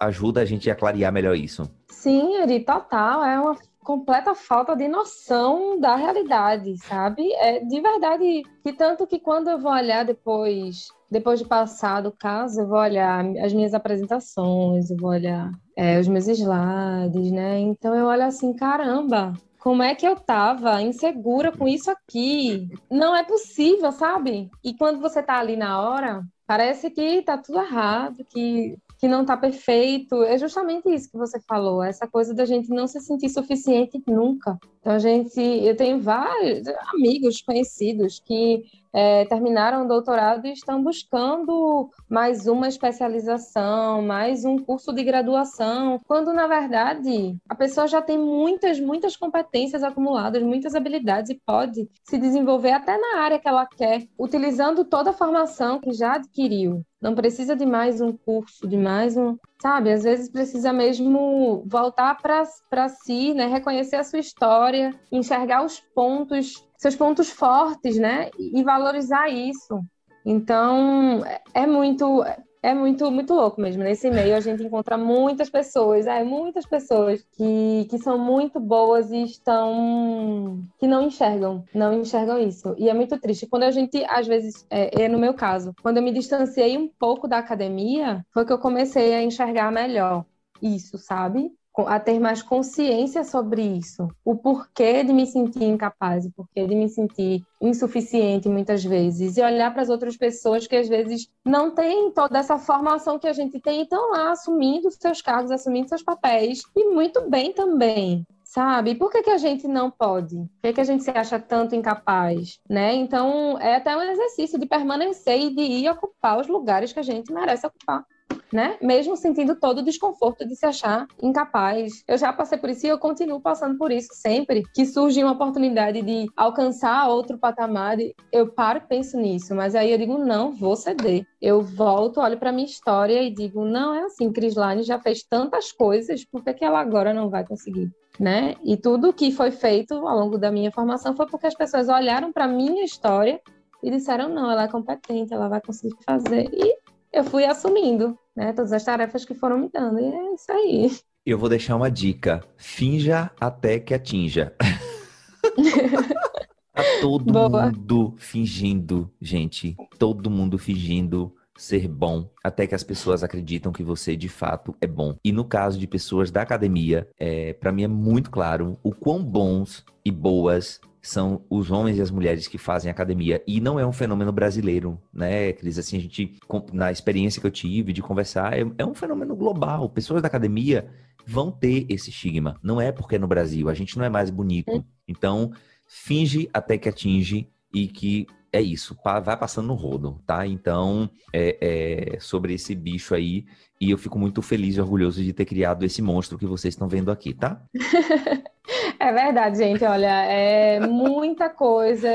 ajuda a gente a clarear melhor isso.
Sim, Eri, total. É uma completa falta de noção da realidade, sabe? É de verdade que tanto que quando eu vou olhar depois, depois de passar do caso, eu vou olhar as minhas apresentações, eu vou olhar é, os meus slides, né? Então eu olho assim, caramba, como é que eu tava insegura com isso aqui? Não é possível, sabe? E quando você tá ali na hora, parece que tá tudo errado, que que não está perfeito. É justamente isso que você falou, essa coisa da gente não se sentir suficiente nunca. Então a gente, eu tenho vários amigos conhecidos que é, terminaram o doutorado e estão buscando mais uma especialização, mais um curso de graduação, quando na verdade a pessoa já tem muitas, muitas competências acumuladas, muitas habilidades e pode se desenvolver até na área que ela quer, utilizando toda a formação que já adquiriu. Não precisa de mais um curso, de mais um. Sabe, às vezes precisa mesmo voltar para si, né? reconhecer a sua história, enxergar os pontos, seus pontos fortes, né? E valorizar isso. Então, é muito é muito, muito louco mesmo. Nesse meio a gente encontra muitas pessoas, é, muitas pessoas que, que são muito boas e estão. que não enxergam, não enxergam isso. E é muito triste. Quando a gente, às vezes, é, é no meu caso, quando eu me distanciei um pouco da academia, foi que eu comecei a enxergar melhor isso, sabe? A ter mais consciência sobre isso. O porquê de me sentir incapaz, o porquê de me sentir insuficiente muitas vezes. E olhar para as outras pessoas que às vezes não têm toda essa formação que a gente tem e estão lá assumindo seus cargos, assumindo seus papéis. E muito bem também sabe? Por que, que a gente não pode? Por que, que a gente se acha tanto incapaz, né? Então, é até um exercício de permanecer e de ir ocupar os lugares que a gente merece ocupar né? Mesmo sentindo todo o desconforto de se achar incapaz. Eu já passei por isso e eu continuo passando por isso sempre que surge uma oportunidade de alcançar outro patamar, eu paro e penso nisso, mas aí eu digo não, vou ceder. Eu volto, olho para minha história e digo não é assim, Cris Lane já fez tantas coisas, por que, que ela agora não vai conseguir? Né? E tudo que foi feito ao longo da minha formação foi porque as pessoas olharam para minha história e disseram não, ela é competente, ela vai conseguir fazer. E eu fui assumindo, né, todas as tarefas que foram me dando. E é isso aí.
Eu vou deixar uma dica: finja até que atinja. tá todo Boa. mundo fingindo, gente. Todo mundo fingindo ser bom, até que as pessoas acreditam que você de fato é bom. E no caso de pessoas da academia, é, para mim é muito claro o quão bons e boas são os homens e as mulheres que fazem academia. E não é um fenômeno brasileiro, né, Cris? Assim, a gente, na experiência que eu tive de conversar, é, é um fenômeno global. Pessoas da academia vão ter esse estigma. Não é porque é no Brasil, a gente não é mais bonito. Então, finge até que atinge e que é isso, vai passando no rodo, tá? Então, é, é, sobre esse bicho aí, e eu fico muito feliz e orgulhoso de ter criado esse monstro que vocês estão vendo aqui, tá?
É verdade, gente. Olha, é muita coisa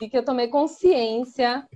de que eu tomei consciência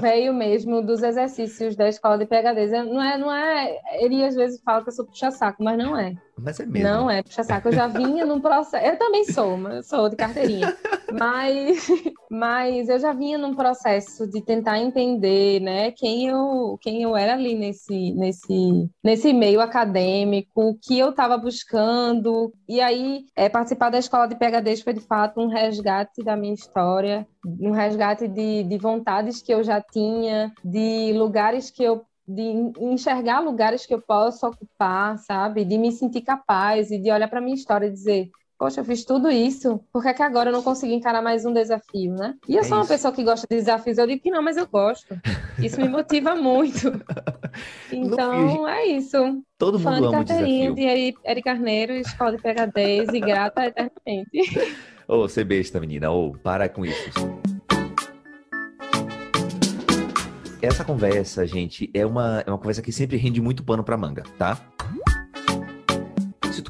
veio mesmo dos exercícios da escola de PHDs. Não é, não é. Ele às vezes fala que eu sou puxa-saco, mas não é.
Mas é mesmo.
Não é puxa-saco. Eu já vinha num processo. Eu também sou, mas sou de carteirinha. Mas, mas eu já vinha num processo de tentar entender, né, quem eu, quem eu era ali nesse, nesse, nesse meio acadêmico, que eu estava buscando. E aí, é, participar da escola de PHDs foi de fato um resgate da minha história, um resgate de, de vontades que eu já tinha, de lugares que eu de enxergar lugares que eu posso ocupar, sabe? De me sentir capaz e de olhar para minha história e dizer, poxa, eu fiz tudo isso, por que, é que agora eu não consigo encarar mais um desafio, né? E eu é sou uma pessoa que gosta de desafios, eu digo que não, mas eu gosto. Isso me motiva muito. Então, é isso.
Todo mundo Fã de ama carteirinha
de Eri Carneiro, escola de PHDs e grata eternamente.
Ô, oh, você besta, menina. Ô, oh, para com isso. Essa conversa, gente, é uma, é uma conversa que sempre rende muito pano pra manga, tá?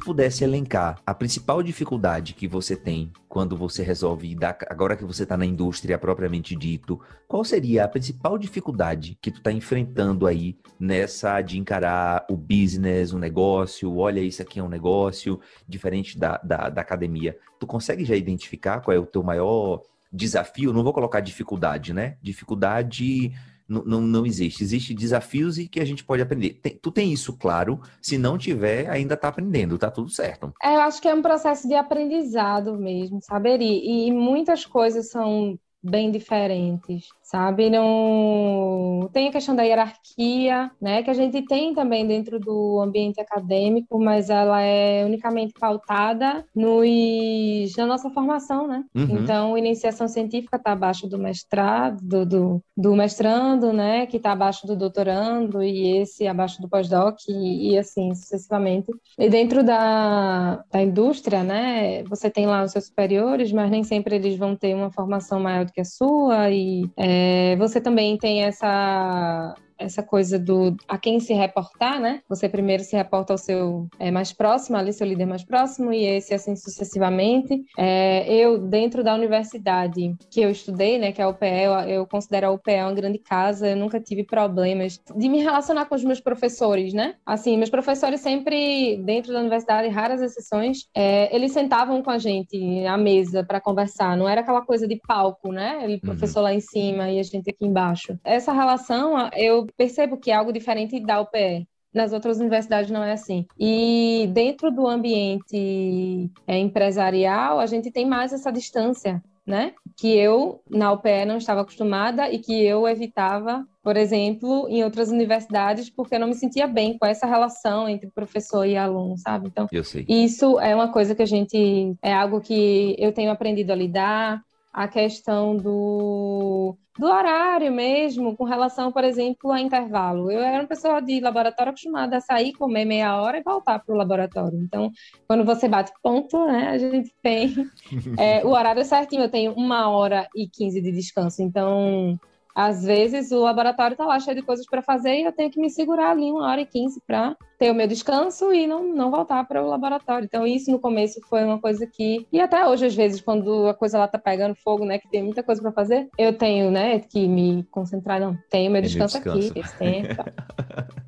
Pudesse elencar a principal dificuldade que você tem quando você resolve dar, agora que você está na indústria propriamente dito, qual seria a principal dificuldade que tu está enfrentando aí nessa de encarar o business, o negócio, olha, isso aqui é um negócio, diferente da, da, da academia. Tu consegue já identificar qual é o teu maior desafio? Não vou colocar dificuldade, né? Dificuldade não, não existe. Existem desafios e que a gente pode aprender. Tem, tu tem isso claro. Se não tiver, ainda está aprendendo, tá tudo certo.
É, eu acho que é um processo de aprendizado mesmo, saber E, e muitas coisas são bem diferentes sabe? Não tem a questão da hierarquia, né, que a gente tem também dentro do ambiente acadêmico, mas ela é unicamente pautada nos na nossa formação, né? Uhum. Então, iniciação científica está abaixo do mestrado, do, do, do, mestrando, né, que está abaixo do doutorando e esse abaixo do pós-doc e, e, assim sucessivamente. E dentro da, da indústria, né, você tem lá os seus superiores, mas nem sempre eles vão ter uma formação maior do que a sua, e é, você também tem essa essa coisa do a quem se reportar, né? Você primeiro se reporta ao seu é, mais próximo, ali seu líder mais próximo, e esse assim sucessivamente. É, eu, dentro da universidade que eu estudei, né, que é a UPE, eu, eu considero a UPE uma grande casa, eu nunca tive problemas de me relacionar com os meus professores, né? Assim, meus professores sempre, dentro da universidade, raras exceções, é, eles sentavam com a gente à mesa para conversar, não era aquela coisa de palco, né? O uhum. professor uhum. lá em cima e a gente aqui embaixo. Essa relação, eu percebo que é algo diferente da UPE. Nas outras universidades não é assim. E dentro do ambiente é, empresarial, a gente tem mais essa distância, né? Que eu, na UPE, não estava acostumada e que eu evitava, por exemplo, em outras universidades, porque eu não me sentia bem com essa relação entre professor e aluno, sabe? Então, isso é uma coisa que a gente. É algo que eu tenho aprendido a lidar a questão do, do horário mesmo, com relação, por exemplo, a intervalo. Eu era uma pessoa de laboratório acostumada a sair, comer meia hora e voltar para o laboratório. Então, quando você bate ponto, né, a gente tem é, o horário certinho. Eu tenho uma hora e quinze de descanso. Então, às vezes o laboratório está lá cheio de coisas para fazer e eu tenho que me segurar ali uma hora e quinze para ter o meu descanso e não, não voltar para o laboratório. Então, isso no começo foi uma coisa que. E até hoje, às vezes, quando a coisa lá tá pegando fogo, né, que tem muita coisa para fazer, eu tenho, né, que me concentrar. Não, tenho meu descanso, descanso. aqui, esse tempo.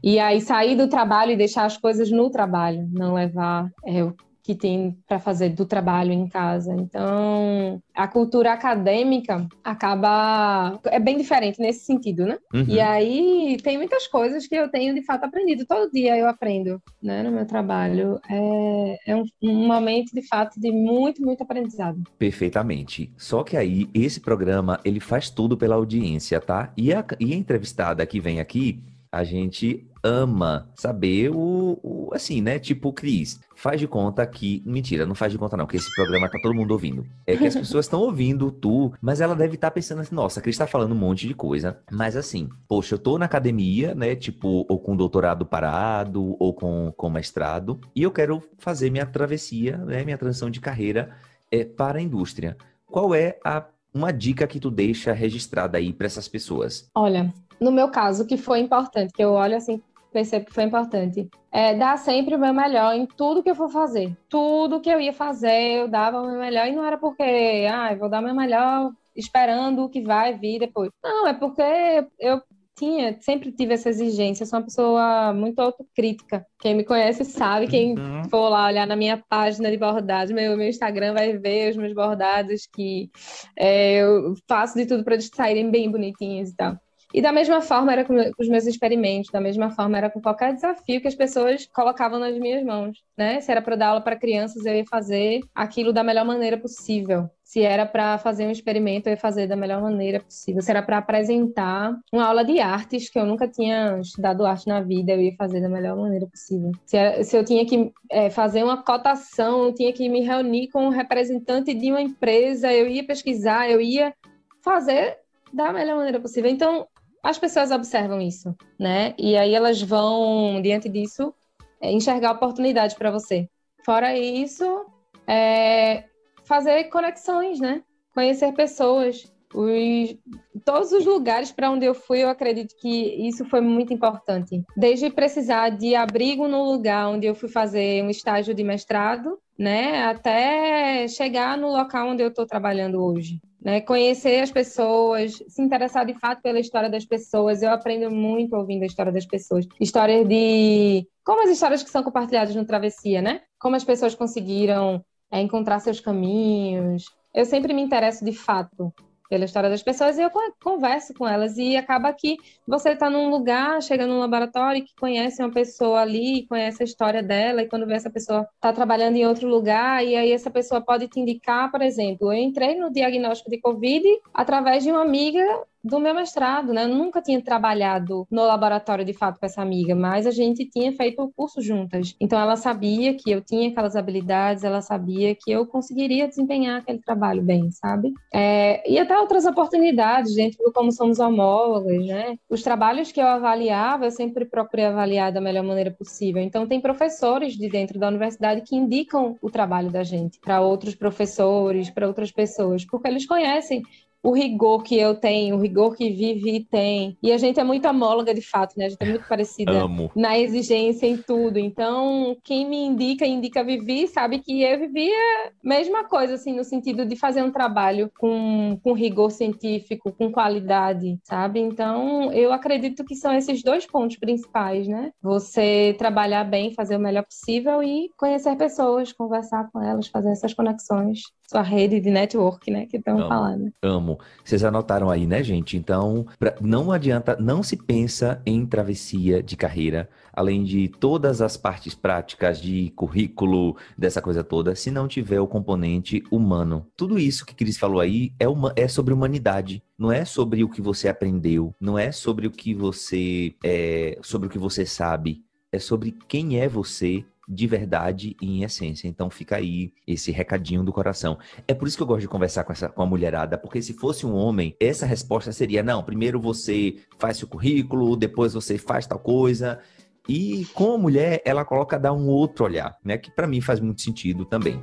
e aí, sair do trabalho e deixar as coisas no trabalho, não levar é, que tem para fazer do trabalho em casa. Então, a cultura acadêmica acaba é bem diferente nesse sentido, né? Uhum. E aí tem muitas coisas que eu tenho de fato aprendido. Todo dia eu aprendo, né, no meu trabalho. É, é um, um momento de fato de muito, muito aprendizado.
Perfeitamente. Só que aí esse programa ele faz tudo pela audiência, tá? E a, e a entrevistada que vem aqui a gente ama saber o, o, assim, né? Tipo, Cris, faz de conta que. Mentira, não faz de conta, não, que esse programa tá todo mundo ouvindo. É que as pessoas estão ouvindo tu, mas ela deve estar tá pensando assim, nossa, a Cris tá falando um monte de coisa. Mas assim, poxa, eu tô na academia, né? Tipo, ou com doutorado parado, ou com, com mestrado, e eu quero fazer minha travessia, né? Minha transição de carreira é, para a indústria. Qual é a uma dica que tu deixa registrada aí para essas pessoas?
Olha, no meu caso, que foi importante, que eu olho assim, percebo que foi importante, é dar sempre o meu melhor em tudo que eu for fazer. Tudo que eu ia fazer, eu dava o meu melhor, e não era porque, ah, eu vou dar o meu melhor esperando o que vai vir depois. Não, é porque eu tinha, sempre tive essa exigência, eu sou uma pessoa muito autocrítica. Quem me conhece sabe, quem uhum. for lá olhar na minha página de bordados, meu, meu Instagram vai ver os meus bordados que é, eu faço de tudo para eles saírem bem bonitinhos e tal. E da mesma forma era com os meus experimentos, da mesma forma era com qualquer desafio que as pessoas colocavam nas minhas mãos, né? Se era para dar aula para crianças, eu ia fazer aquilo da melhor maneira possível. Se era para fazer um experimento, eu ia fazer da melhor maneira possível. Se era para apresentar uma aula de artes, que eu nunca tinha estudado arte na vida, eu ia fazer da melhor maneira possível. Se, era, se eu tinha que é, fazer uma cotação, eu tinha que me reunir com um representante de uma empresa, eu ia pesquisar, eu ia fazer da melhor maneira possível. Então, as pessoas observam isso, né? E aí elas vão, diante disso, é, enxergar oportunidade para você. Fora isso, é, fazer conexões, né? Conhecer pessoas. Os, todos os lugares para onde eu fui, eu acredito que isso foi muito importante. Desde precisar de abrigo no lugar onde eu fui fazer um estágio de mestrado, né, até chegar no local onde eu estou trabalhando hoje né? Conhecer as pessoas, se interessar de fato pela história das pessoas. Eu aprendo muito ouvindo a história das pessoas. Histórias de. Como as histórias que são compartilhadas no Travessia, né? Como as pessoas conseguiram é, encontrar seus caminhos. Eu sempre me interesso de fato pela história das pessoas e eu converso com elas e acaba que você está num lugar, chega num laboratório que conhece uma pessoa ali, conhece a história dela e quando vê essa pessoa está trabalhando em outro lugar e aí essa pessoa pode te indicar, por exemplo, eu entrei no diagnóstico de COVID através de uma amiga do meu mestrado, né? Eu nunca tinha trabalhado no laboratório de fato com essa amiga, mas a gente tinha feito o curso juntas. Então ela sabia que eu tinha aquelas habilidades, ela sabia que eu conseguiria desempenhar aquele trabalho bem, sabe? É, e até outras oportunidades do como somos homólogas, né? Os trabalhos que eu avaliava, eu sempre procurei avaliar da melhor maneira possível. Então tem professores de dentro da universidade que indicam o trabalho da gente para outros professores, para outras pessoas, porque eles conhecem o rigor que eu tenho, o rigor que Vivi tem. E a gente é muito homóloga de fato, né? A gente é muito parecida
Amo.
na exigência em tudo. Então, quem me indica, indica Vivi, sabe que eu Vivi é a mesma coisa, assim, no sentido de fazer um trabalho com, com rigor científico, com qualidade, sabe? Então, eu acredito que são esses dois pontos principais, né? Você trabalhar bem, fazer o melhor possível e conhecer pessoas, conversar com elas, fazer essas conexões sua rede de network, né? Que estão falando.
Amo. Vocês anotaram aí, né, gente? Então, pra, não adianta, não se pensa em travessia de carreira, além de todas as partes práticas de currículo, dessa coisa toda, se não tiver o componente humano. Tudo isso que Cris falou aí é, uma, é sobre humanidade. Não é sobre o que você aprendeu, não é sobre o que você é, sobre o que você sabe, é sobre quem é você de verdade e em essência. Então fica aí esse recadinho do coração. É por isso que eu gosto de conversar com essa com a mulherada, porque se fosse um homem, essa resposta seria: não, primeiro você faz seu currículo, depois você faz tal coisa. E com a mulher, ela coloca dar um outro olhar, né, que para mim faz muito sentido também.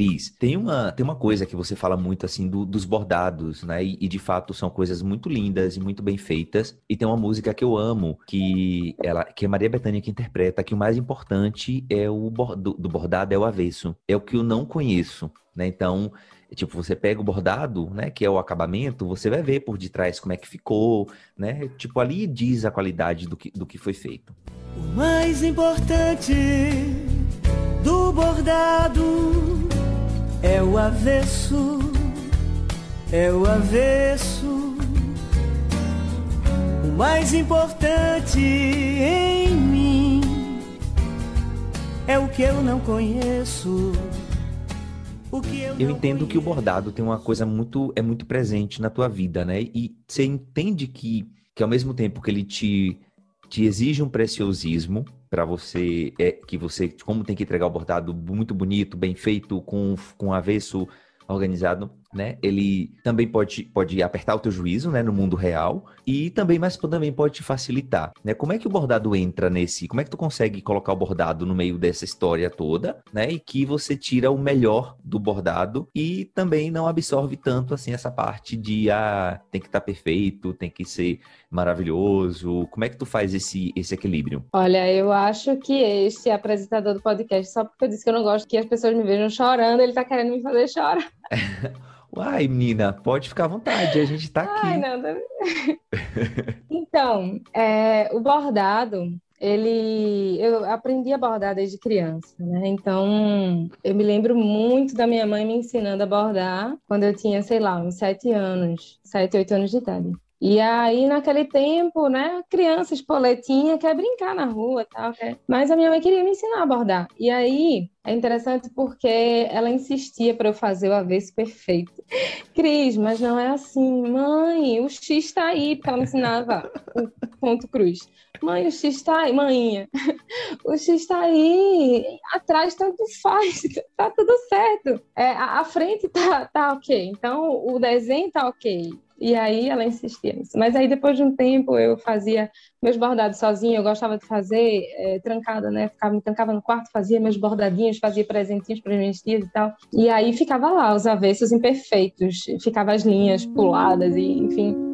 Cris, tem uma, tem uma coisa que você fala muito assim do, dos bordados, né? E, e, de fato são coisas muito lindas e muito bem feitas. E tem uma música que eu amo, que ela que é Maria Bethânia que interpreta, que o mais importante é o do, do bordado é o avesso. É o que eu não conheço, né? Então, tipo, você pega o bordado, né, que é o acabamento, você vai ver por detrás como é que ficou, né? Tipo, ali diz a qualidade do que, do que foi feito.
O mais importante do bordado é o avesso, é o avesso. O mais importante em mim é o que eu não conheço.
O que eu, eu entendo conheço. que o bordado tem uma coisa muito é muito presente na tua vida, né? E você entende que que ao mesmo tempo que ele te te exige um preciosismo, para você é que você como tem que entregar o bordado muito bonito, bem feito, com com avesso organizado, né? Ele também pode, pode apertar o teu juízo, né, no mundo real, e também, mas também pode te facilitar, né? Como é que o bordado entra nesse? Como é que tu consegue colocar o bordado no meio dessa história toda, né? E que você tira o melhor do bordado e também não absorve tanto assim essa parte de ah, tem que estar tá perfeito, tem que ser maravilhoso. Como é que tu faz esse esse equilíbrio?
Olha, eu acho que este apresentador do podcast, só porque eu disse que eu não gosto que as pessoas me vejam chorando, ele tá querendo me fazer chorar.
Uai, menina, pode ficar à vontade, a gente tá aqui.
Ai, não... então, é, o bordado, ele eu aprendi a bordar desde criança, né? Então eu me lembro muito da minha mãe me ensinando a bordar quando eu tinha, sei lá, uns sete anos, sete, oito anos de idade. E aí, naquele tempo, né, criança, espoletinha, quer brincar na rua tal, quer... mas a minha mãe queria me ensinar a bordar. E aí, é interessante porque ela insistia para eu fazer o avesso perfeito. Cris, mas não é assim. Mãe, o X está aí, porque ela me ensinava o ponto cruz. Mãe, o X está aí. Mãinha, o X está aí. Atrás tanto faz, tá tudo certo. É, a, a frente tá, tá ok. Então, o desenho tá ok. E aí ela insistia nisso. Mas aí depois de um tempo eu fazia meus bordados sozinha, eu gostava de fazer é, trancada, né? Ficava, me trancava no quarto, fazia meus bordadinhos, fazia presentinhos para minhas tias e tal. E aí ficava lá os avessos imperfeitos, ficava as linhas puladas e enfim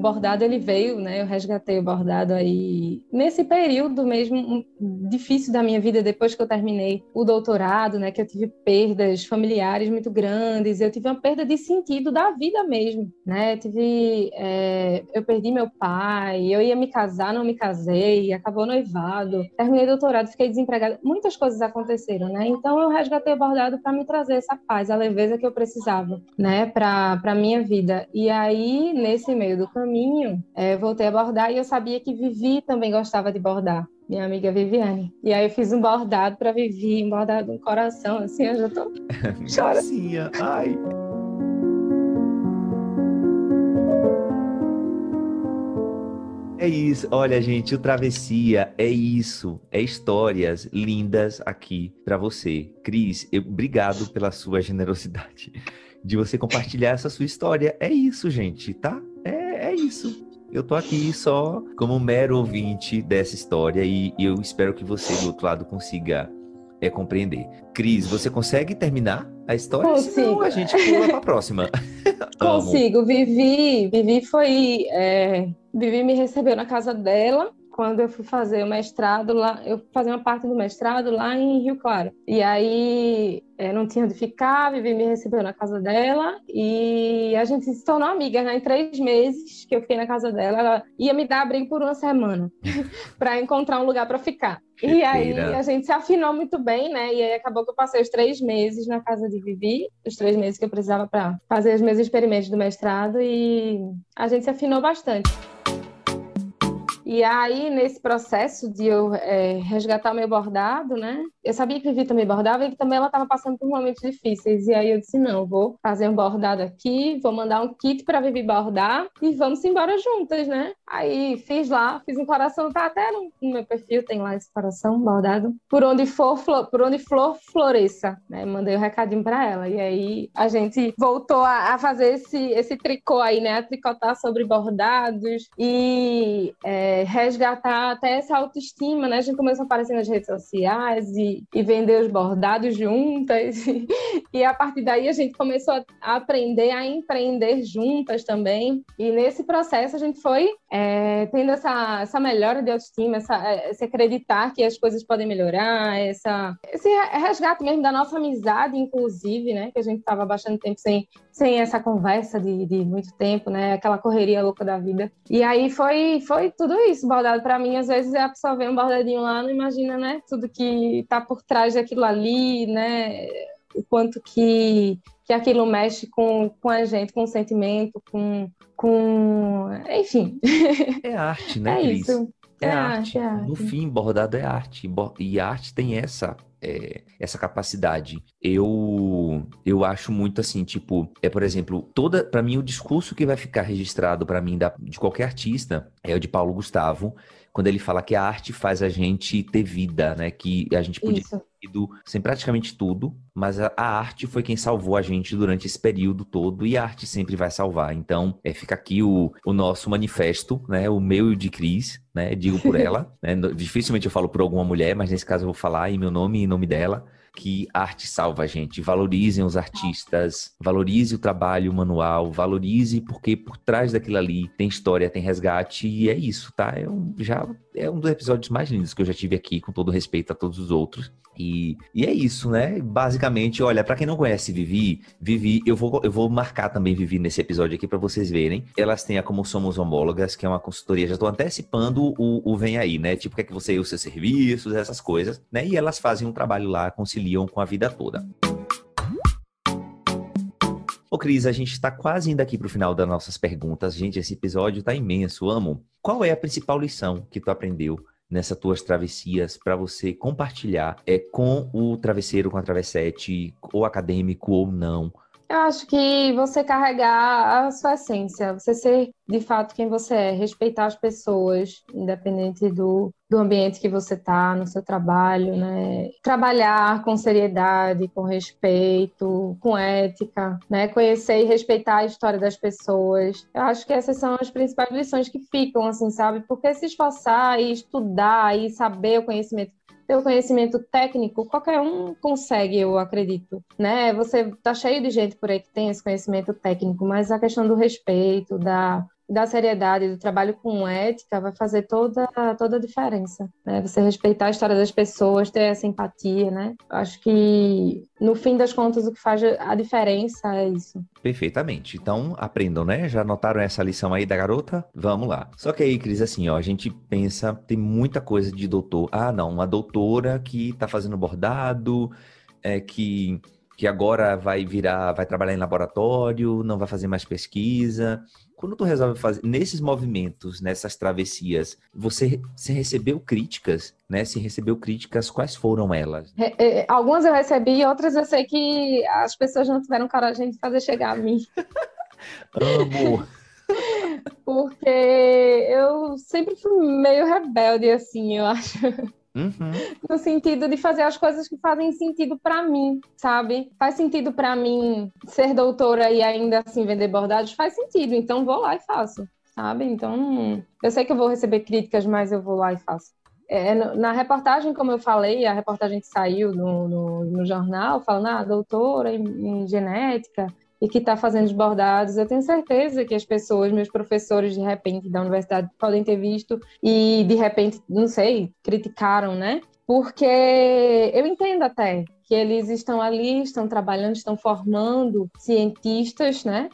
bordado ele veio, né? Eu resgatei o bordado aí nesse período mesmo difícil da minha vida depois que eu terminei o doutorado, né? Que eu tive perdas familiares muito grandes, eu tive uma perda de sentido da vida mesmo, né? Eu tive, é, eu perdi meu pai, eu ia me casar, não me casei, acabou noivado, terminei doutorado, fiquei desempregada, muitas coisas aconteceram, né? Então eu resgatei o bordado para me trazer essa paz, a leveza que eu precisava, né? Para para minha vida. E aí nesse meio do caminho caminho, é, voltei a bordar e eu sabia que Vivi também gostava de bordar, minha amiga Viviane. E aí eu fiz um bordado para Vivi, um bordado no coração, assim, eu já tô
chorando. ai. É isso, olha gente, o Travessia é isso, é histórias lindas aqui para você. Cris, eu, obrigado pela sua generosidade de você compartilhar essa sua história. É isso, gente, tá? É, isso. Eu tô aqui só como mero ouvinte dessa história e, e eu espero que você do outro lado consiga é, compreender. Cris, você consegue terminar a história?
Consigo. Senão
a gente pula pra próxima.
Consigo. Vivi, Vivi foi. É, Vivi me recebeu na casa dela quando eu fui fazer o mestrado lá, eu fazia uma parte do mestrado lá em Rio Claro. E aí é, não tinha onde ficar, Vivi me recebeu na casa dela e a gente se tornou amiga, né? Em três meses que eu fiquei na casa dela, ela ia me dar abrigo por uma semana para encontrar um lugar para ficar. E aí a gente se afinou muito bem, né? E aí acabou que eu passei os três meses na casa de Vivi, os três meses que eu precisava para fazer os meus experimentos do mestrado e a gente se afinou bastante. E aí, nesse processo de eu é, resgatar o meu bordado, né? Eu sabia que Vivi também bordava e também ela estava passando por momentos difíceis. E aí eu disse: não, vou fazer um bordado aqui, vou mandar um kit para Vivi bordar e vamos embora juntas, né? Aí fiz lá, fiz um coração, tá até no, no meu perfil, tem lá esse coração bordado. Por onde for, flor, por onde flor floresça, né? Mandei o um recadinho para ela. E aí a gente voltou a, a, fazer esse, esse tricô aí, né? A tricotar sobre bordados e. É, resgatar até essa autoestima, né? A gente começou a aparecer nas redes sociais e, e vender os bordados juntas. E, e, a partir daí a gente começou a, aprender a empreender juntas também. E nesse processo a gente foi é, tendo essa, essa melhora de autoestima, essa, é, esse acreditar que as coisas podem melhorar, essa, esse resgate mesmo da nossa amizade, inclusive, né? Que a gente estava bastante tempo sem, sem essa conversa de, de muito tempo, né? Aquela correria louca da vida. E aí foi, foi tudo isso bordado para mim, às vezes a pessoa vê um bordadinho lá, não imagina, né, tudo que tá por trás daquilo ali, né, o quanto que, que aquilo mexe com, com a gente, com o sentimento, com, com... enfim.
É arte, né,
é Cris? Isso.
É, é arte. arte. É arte. No fim, bordado é arte. E arte tem essa é, essa capacidade. Eu eu acho muito assim, tipo, é por exemplo, toda para mim o discurso que vai ficar registrado para mim da, de qualquer artista é o de Paulo Gustavo, quando ele fala que a arte faz a gente ter vida, né? Que a gente podia Isso. Sem praticamente tudo, mas a, a, arte foi quem salvou a gente durante esse período todo e a arte sempre vai salvar. Então, é, fica aqui o, o nosso manifesto, né? O meu e o de Cris, né? Digo por ela, né? Dificilmente eu falo por alguma mulher, mas nesse caso eu vou falar em meu nome e em nome dela que arte salva a gente. Valorizem os artistas, valorize o trabalho manual, valorize porque por trás daquilo ali tem história, tem resgate e é isso, tá? Um, já é um dos episódios mais lindos que eu já tive aqui, com todo respeito a todos os outros. E, e é isso, né? Basicamente, olha, para quem não conhece Vivi, Vivi, eu vou, eu vou marcar também Vivi nesse episódio aqui para vocês verem. Elas têm a Como Somos Homólogas, que é uma consultoria, já tô antecipando o, o Vem Aí, né? Tipo, quer que você use seus serviços, essas coisas, né? E elas fazem um trabalho lá, conciliam com a vida toda. Cris, a gente está quase indo aqui para o final das nossas perguntas. Gente, esse episódio está imenso, amo. Qual é a principal lição que tu aprendeu nessas tuas travessias para você compartilhar é, com o travesseiro, com a travessete, ou acadêmico ou não?
Eu acho que você carregar a sua essência, você ser de fato quem você é, respeitar as pessoas, independente do, do ambiente que você está, no seu trabalho, né? Trabalhar com seriedade, com respeito, com ética, né? Conhecer e respeitar a história das pessoas. Eu acho que essas são as principais lições que ficam, assim, sabe? Porque se esforçar e estudar e saber o conhecimento pelo conhecimento técnico, qualquer um consegue, eu acredito, né? Você tá cheio de gente por aí que tem esse conhecimento técnico, mas a questão do respeito, da da seriedade do trabalho com ética vai fazer toda, toda a diferença. Né? Você respeitar a história das pessoas, ter essa empatia, né? Acho que, no fim das contas, o que faz a diferença é isso.
Perfeitamente. Então, aprendam, né? Já notaram essa lição aí da garota? Vamos lá. Só que aí, Cris, assim, ó, a gente pensa, tem muita coisa de doutor. Ah, não, uma doutora que tá fazendo bordado, é que que agora vai virar, vai trabalhar em laboratório, não vai fazer mais pesquisa. Quando tu resolve fazer nesses movimentos, nessas travessias, você se recebeu críticas, né? Se recebeu críticas, quais foram elas?
É, é, algumas eu recebi, outras eu sei que as pessoas não tiveram coragem de fazer chegar a mim.
Amo.
Porque eu sempre fui meio rebelde, assim, eu acho.
Uhum.
No sentido de fazer as coisas que fazem sentido para mim, sabe? Faz sentido para mim ser doutora e ainda assim vender bordados? Faz sentido, então vou lá e faço sabe? Então, eu sei que eu vou receber críticas, mas eu vou lá e faço. É, na reportagem, como eu falei, a reportagem que saiu no, no, no jornal, falando, ah, doutora em, em genética, e que está fazendo os bordados. Eu tenho certeza que as pessoas, meus professores, de repente, da universidade, podem ter visto e, de repente, não sei, criticaram, né? Porque eu entendo até que eles estão ali, estão trabalhando, estão formando cientistas, né,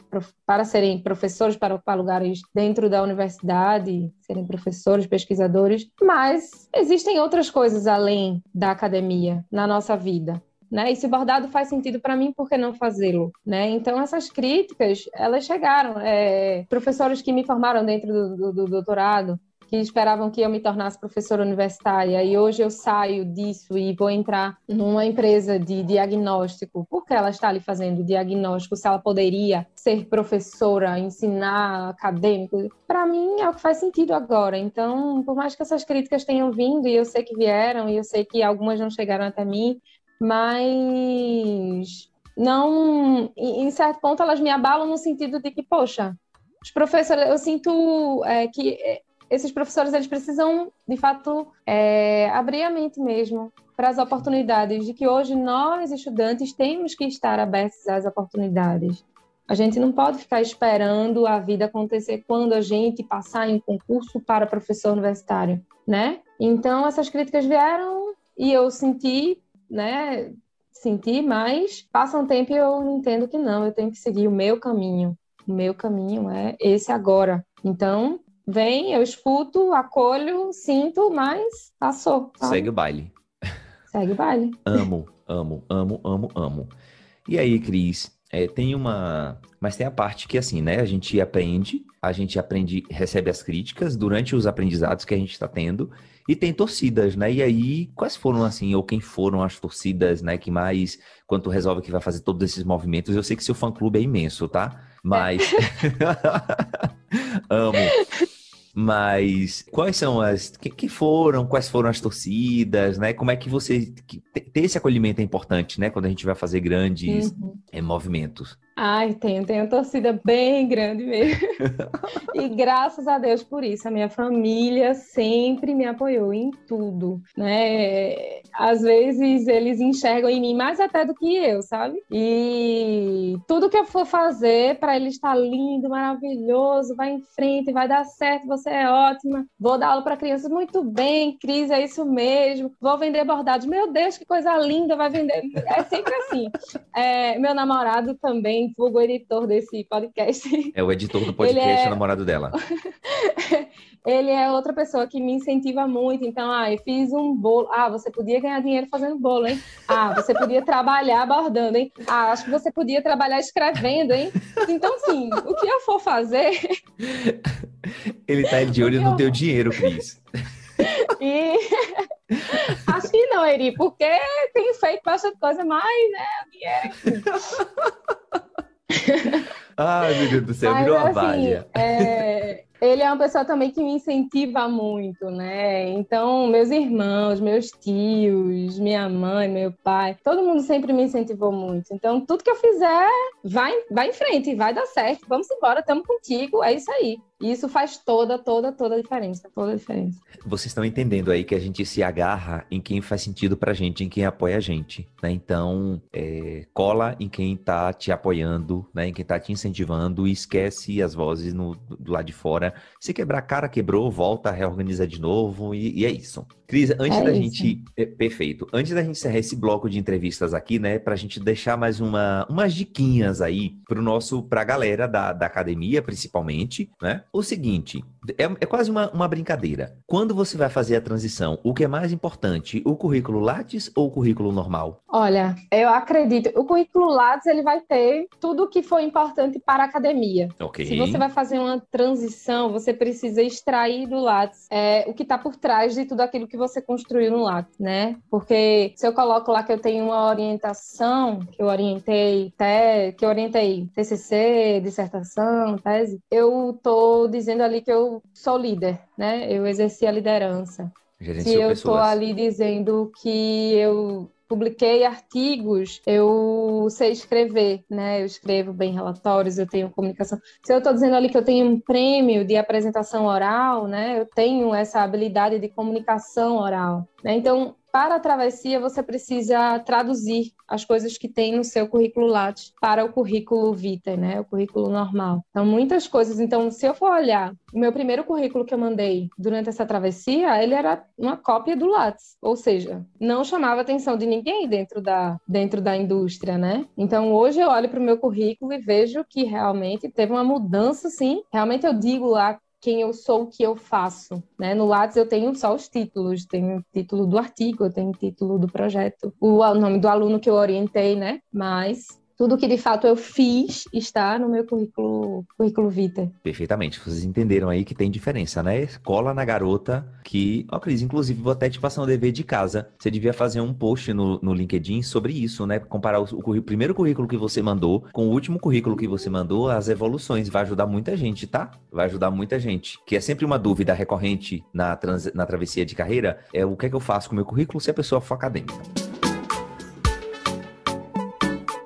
para serem professores, para ocupar lugares dentro da universidade, serem professores, pesquisadores, mas existem outras coisas além da academia na nossa vida. Né? E se bordado faz sentido para mim, por que não fazê-lo? Né? Então, essas críticas, elas chegaram. É, professores que me formaram dentro do, do, do doutorado, que esperavam que eu me tornasse professora universitária e hoje eu saio disso e vou entrar numa empresa de diagnóstico, porque ela está ali fazendo diagnóstico, se ela poderia ser professora, ensinar acadêmico, para mim é o que faz sentido agora. Então, por mais que essas críticas tenham vindo e eu sei que vieram e eu sei que algumas não chegaram até mim, mas não, em certo ponto elas me abalam no sentido de que, poxa, os professores, eu sinto é, que é, esses professores eles precisam, de fato, é, abrir a mente mesmo para as oportunidades, de que hoje nós, estudantes, temos que estar abertos às oportunidades. A gente não pode ficar esperando a vida acontecer quando a gente passar em concurso para professor universitário, né? Então, essas críticas vieram e eu senti né, sentir, mas passa um tempo e eu entendo que não, eu tenho que seguir o meu caminho. O meu caminho é esse agora. Então, vem, eu escuto, acolho, sinto, mas passou.
Sabe? Segue o baile.
Segue o baile.
Amo, amo, amo, amo, amo. E aí, Cris, é, tem uma. Mas tem a parte que, assim, né? A gente aprende, a gente aprende, recebe as críticas durante os aprendizados que a gente está tendo, e tem torcidas, né? E aí, quais foram, assim, ou quem foram as torcidas, né? Que mais, quando tu resolve que vai fazer todos esses movimentos, eu sei que seu fã-clube é imenso, tá? Mas. Amo. Mas quais são as. Que, que, foram? Quais foram as torcidas, né? Como é que você. Que, ter esse acolhimento é importante, né? Quando a gente vai fazer grandes uhum. é, movimentos.
Ai, tenho, tenho uma torcida bem grande mesmo. e graças a Deus por isso. A minha família sempre me apoiou em tudo, né? Às vezes eles enxergam em mim mais até do que eu, sabe? E tudo que eu for fazer para ele estar lindo, maravilhoso, vai em frente, vai dar certo, você é ótima. Vou dar aula para crianças muito bem, Cris, é isso mesmo. Vou vender bordados. Meu Deus, que coisa linda, vai vender. É sempre assim. É, meu namorado também vulgo editor desse podcast.
É o editor do podcast, é... o namorado dela.
ele é outra pessoa que me incentiva muito. Então, ah, eu fiz um bolo. Ah, você podia ganhar dinheiro fazendo bolo, hein? Ah, você podia trabalhar bordando, hein? Ah, acho que você podia trabalhar escrevendo, hein? Então, assim, o que eu for fazer.
Ele tá de olho no eu... teu dinheiro, Cris.
E acho que não, Eri, porque tem feito bastante coisa, mas né, o dinheiro.
Ai, meu Deus do céu, Mas, virou assim, a
É, ele é uma pessoa também que me incentiva muito, né? Então, meus irmãos, meus tios, minha mãe, meu pai, todo mundo sempre me incentivou muito. Então, tudo que eu fizer, vai, vai em frente, vai dar certo. Vamos embora, estamos contigo, é isso aí. E isso faz toda, toda, toda a diferença, toda a diferença.
Vocês estão entendendo aí que a gente se agarra em quem faz sentido pra gente, em quem apoia a gente, né? Então, é, cola em quem tá te apoiando, né? Em quem tá te incentivando e esquece as vozes no, do lado de fora. Se quebrar a cara, quebrou, volta, reorganiza de novo e, e é isso. Cris, antes é da isso. gente. É, perfeito. Antes da gente encerrar esse bloco de entrevistas aqui, né? Pra gente deixar mais uma, umas diquinhas aí pro nosso, pra galera da, da academia, principalmente, né? O seguinte: é, é quase uma, uma brincadeira. Quando você vai fazer a transição, o que é mais importante, o currículo Lattes ou o currículo normal?
Olha, eu acredito. O currículo Lattes ele vai ter tudo o que foi importante para a academia.
Ok.
Se você vai fazer uma transição, você precisa extrair do Lattes é, o que está por trás de tudo aquilo que você construiu no Lattes, né? Porque se eu coloco lá que eu tenho uma orientação, que eu orientei, te, que eu orientei TCC, dissertação, tese, eu tô dizendo ali que eu sou líder, né? Eu exerci a liderança. Se eu estou ali dizendo que eu publiquei artigos, eu sei escrever, né? Eu escrevo bem relatórios, eu tenho comunicação. Se eu estou dizendo ali que eu tenho um prêmio de apresentação oral, né? Eu tenho essa habilidade de comunicação oral. Né? Então, para a travessia, você precisa traduzir as coisas que tem no seu currículo Lattes para o currículo Vitae, né? O currículo normal. Então, muitas coisas. Então, se eu for olhar o meu primeiro currículo que eu mandei durante essa travessia, ele era uma cópia do Lattes, ou seja, não chamava atenção de ninguém dentro da, dentro da indústria, né? Então, hoje eu olho para o meu currículo e vejo que realmente teve uma mudança, sim. Realmente eu digo lá quem eu sou, o que eu faço. Né? No Lattes eu tenho só os títulos, tenho o título do artigo, tenho o título do projeto, o nome do aluno que eu orientei, né? Mas tudo que de fato eu fiz está no meu currículo, currículo Vita.
Perfeitamente. Vocês entenderam aí que tem diferença, né? Cola na garota que, ó, Cris, inclusive vou até te passar um dever de casa. Você devia fazer um post no, no LinkedIn sobre isso, né? Comparar o, o, primeiro currículo que você mandou com o último currículo que você mandou, as evoluções. Vai ajudar muita gente, tá? Vai ajudar muita gente. Que é sempre uma dúvida recorrente na, trans, na travessia de carreira, é o que é que eu faço com o meu currículo se a pessoa for acadêmica.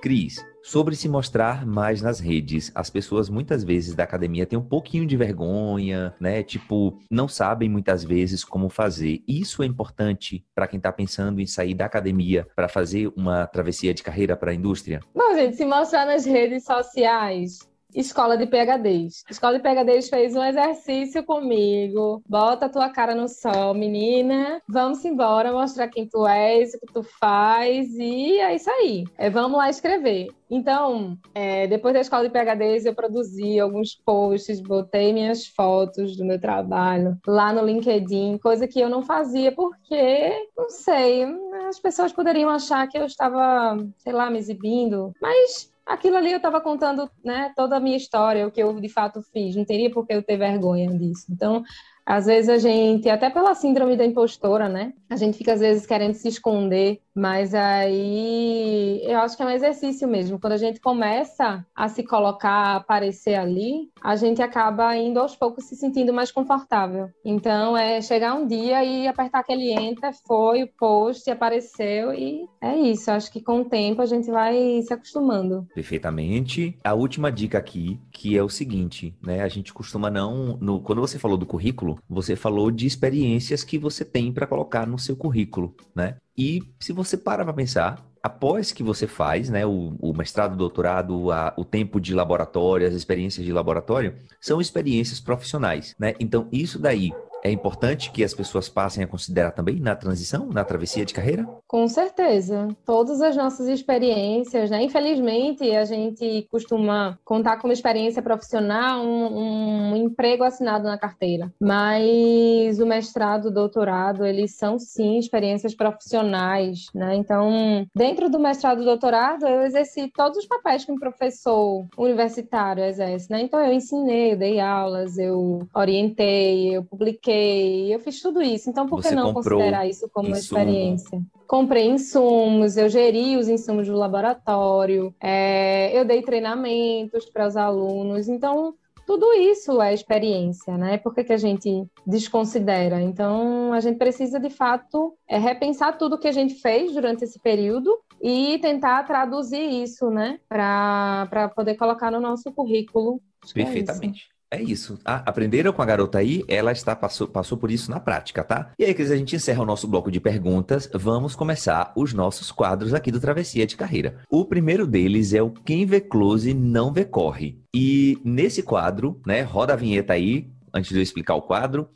Cris, sobre se mostrar mais nas redes. As pessoas muitas vezes da academia têm um pouquinho de vergonha, né? Tipo, não sabem muitas vezes como fazer. Isso é importante para quem está pensando em sair da academia para fazer uma travessia de carreira para a indústria?
Bom, gente, se mostrar nas redes sociais Escola de PHDs. Escola de PHDs fez um exercício comigo. Bota a tua cara no sol, menina. Vamos embora mostrar quem tu és, o que tu faz. E é isso aí. É, vamos lá escrever. Então, é, depois da escola de PHDs, eu produzi alguns posts, botei minhas fotos do meu trabalho lá no LinkedIn, coisa que eu não fazia porque, não sei, as pessoas poderiam achar que eu estava, sei lá, me exibindo. Mas aquilo ali eu estava contando, né, toda a minha história, o que eu de fato fiz, não teria por que eu ter vergonha disso. Então, às vezes a gente, até pela síndrome da impostora, né, a gente fica às vezes querendo se esconder mas aí eu acho que é um exercício mesmo. Quando a gente começa a se colocar, a aparecer ali, a gente acaba indo aos poucos se sentindo mais confortável. Então é chegar um dia e apertar aquele enter, foi o post, apareceu e é isso. Acho que com o tempo a gente vai se acostumando.
Perfeitamente. A última dica aqui, que é o seguinte, né? A gente costuma não. No... Quando você falou do currículo, você falou de experiências que você tem para colocar no seu currículo, né? E se você para para pensar, após que você faz, né, o, o mestrado, o doutorado, a, o tempo de laboratório, as experiências de laboratório, são experiências profissionais, né? Então, isso daí é importante que as pessoas passem a considerar também na transição, na travessia de carreira?
Com certeza. Todas as nossas experiências, né? Infelizmente, a gente costuma contar como experiência profissional um, um emprego assinado na carteira. Mas o mestrado, o doutorado, eles são sim experiências profissionais, né? Então, dentro do mestrado e doutorado, eu exerci todos os papéis que um professor universitário exerce, né? Então, eu ensinei, eu dei aulas, eu orientei, eu publiquei eu fiz tudo isso. Então, por que não considerar isso como insumo. experiência? Comprei insumos, eu geri os insumos do laboratório, é, eu dei treinamentos para os alunos. Então, tudo isso é experiência, né? Por que, que a gente desconsidera? Então, a gente precisa, de fato, é, repensar tudo que a gente fez durante esse período e tentar traduzir isso, né? Para poder colocar no nosso currículo.
É Perfeitamente. É é isso. Ah, aprenderam com a garota aí? Ela está passou, passou por isso na prática, tá? E aí, Cris, a gente encerra o nosso bloco de perguntas. Vamos começar os nossos quadros aqui do Travessia de Carreira. O primeiro deles é o Quem vê close não vê corre. E nesse quadro, né, roda a vinheta aí, antes de eu explicar o quadro.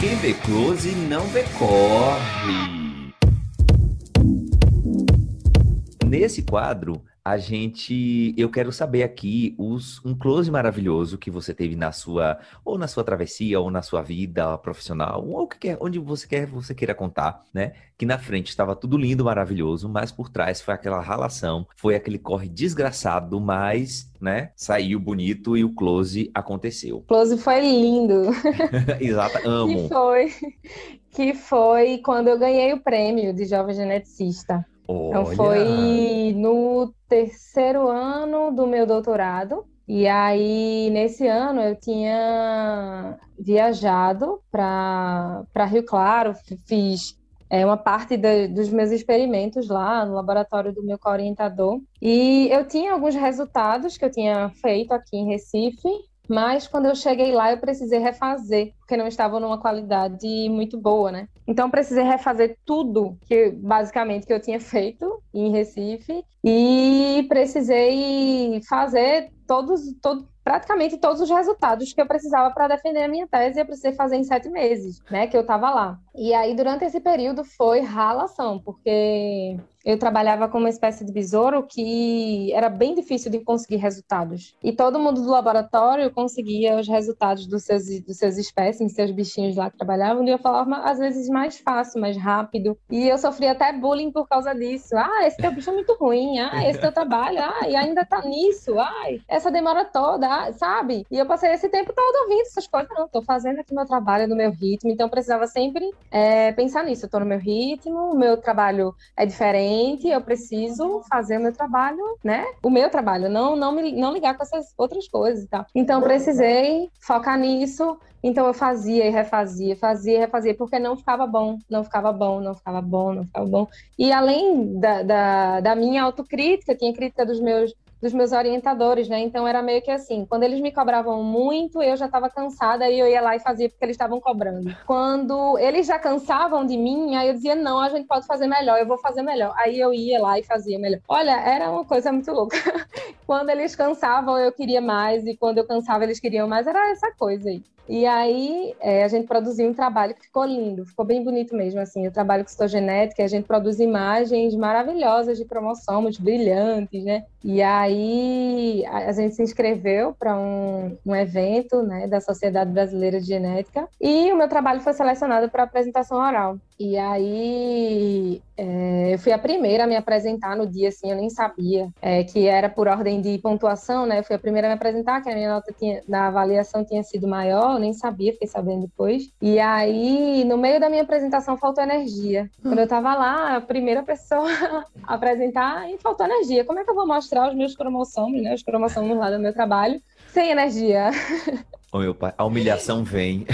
Quem vê close não vê corre. Nesse quadro, a gente, eu quero saber aqui os, um close maravilhoso que você teve na sua, ou na sua travessia, ou na sua vida profissional, ou que quer, onde você quer, você queira contar, né? Que na frente estava tudo lindo, maravilhoso, mas por trás foi aquela ralação, foi aquele corre desgraçado, mas, né? Saiu bonito e o close aconteceu. O
close foi lindo.
Exato, amo.
Que foi, que foi quando eu ganhei o prêmio de jovem geneticista. Então foi no terceiro ano do meu doutorado. E aí, nesse ano, eu tinha viajado para Rio Claro, fiz é, uma parte de, dos meus experimentos lá no laboratório do meu co-orientador. E eu tinha alguns resultados que eu tinha feito aqui em Recife, mas quando eu cheguei lá eu precisei refazer, porque não estavam numa qualidade muito boa, né? Então eu precisei refazer tudo que basicamente que eu tinha feito em Recife e precisei fazer todos, todo, praticamente todos os resultados que eu precisava para defender a minha tese, eu precisei fazer em sete meses, né, que eu estava lá. E aí, durante esse período, foi ralação, porque eu trabalhava com uma espécie de besouro que era bem difícil de conseguir resultados. E todo mundo do laboratório conseguia os resultados dos seus, dos seus seus bichinhos lá que trabalhavam, de uma forma, às vezes, mais fácil, mais rápido. E eu sofria até bullying por causa disso. Ah, esse teu bicho é muito ruim. Ah, esse teu trabalho. Ah, e ainda tá nisso. Ai, essa demora toda, ah, sabe? E eu passei esse tempo todo ouvindo essas coisas. Não, tô fazendo aqui meu trabalho no meu ritmo. Então, eu precisava sempre é, pensar nisso. Eu tô no meu ritmo, o meu trabalho é diferente eu preciso fazer o meu trabalho, né? O meu trabalho, não não me, não ligar com essas outras coisas tal. Então precisei focar nisso. Então eu fazia e refazia, fazia e refazia, porque não ficava bom, não ficava bom, não ficava bom, não ficava bom. E além da, da, da minha autocrítica, tinha crítica dos meus dos meus orientadores, né? Então era meio que assim, quando eles me cobravam muito, eu já estava cansada e eu ia lá e fazia porque eles estavam cobrando. Quando eles já cansavam de mim, aí eu dizia: "Não, a gente pode fazer melhor, eu vou fazer melhor". Aí eu ia lá e fazia melhor. Olha, era uma coisa muito louca. quando eles cansavam, eu queria mais e quando eu cansava, eles queriam mais. Era essa coisa aí. E aí é, a gente produziu um trabalho que ficou lindo, ficou bem bonito mesmo, assim, o trabalho com citogenética, a gente produz imagens maravilhosas de cromossomos, brilhantes, né? E aí a gente se inscreveu para um, um evento, né, da Sociedade Brasileira de Genética, e o meu trabalho foi selecionado para apresentação oral. E aí é, eu fui a primeira a me apresentar no dia, assim, eu nem sabia é, que era por ordem de pontuação, né? Eu fui a primeira a me apresentar, que a minha nota tinha, avaliação tinha sido maior, eu nem sabia, fiquei sabendo depois. E aí, no meio da minha apresentação, faltou energia. Quando eu tava lá, a primeira pessoa a apresentar, e faltou energia. Como é que eu vou mostrar os meus cromossomos, né? Os cromossomos lá do meu trabalho, sem energia?
Ô, meu pai, a humilhação vem.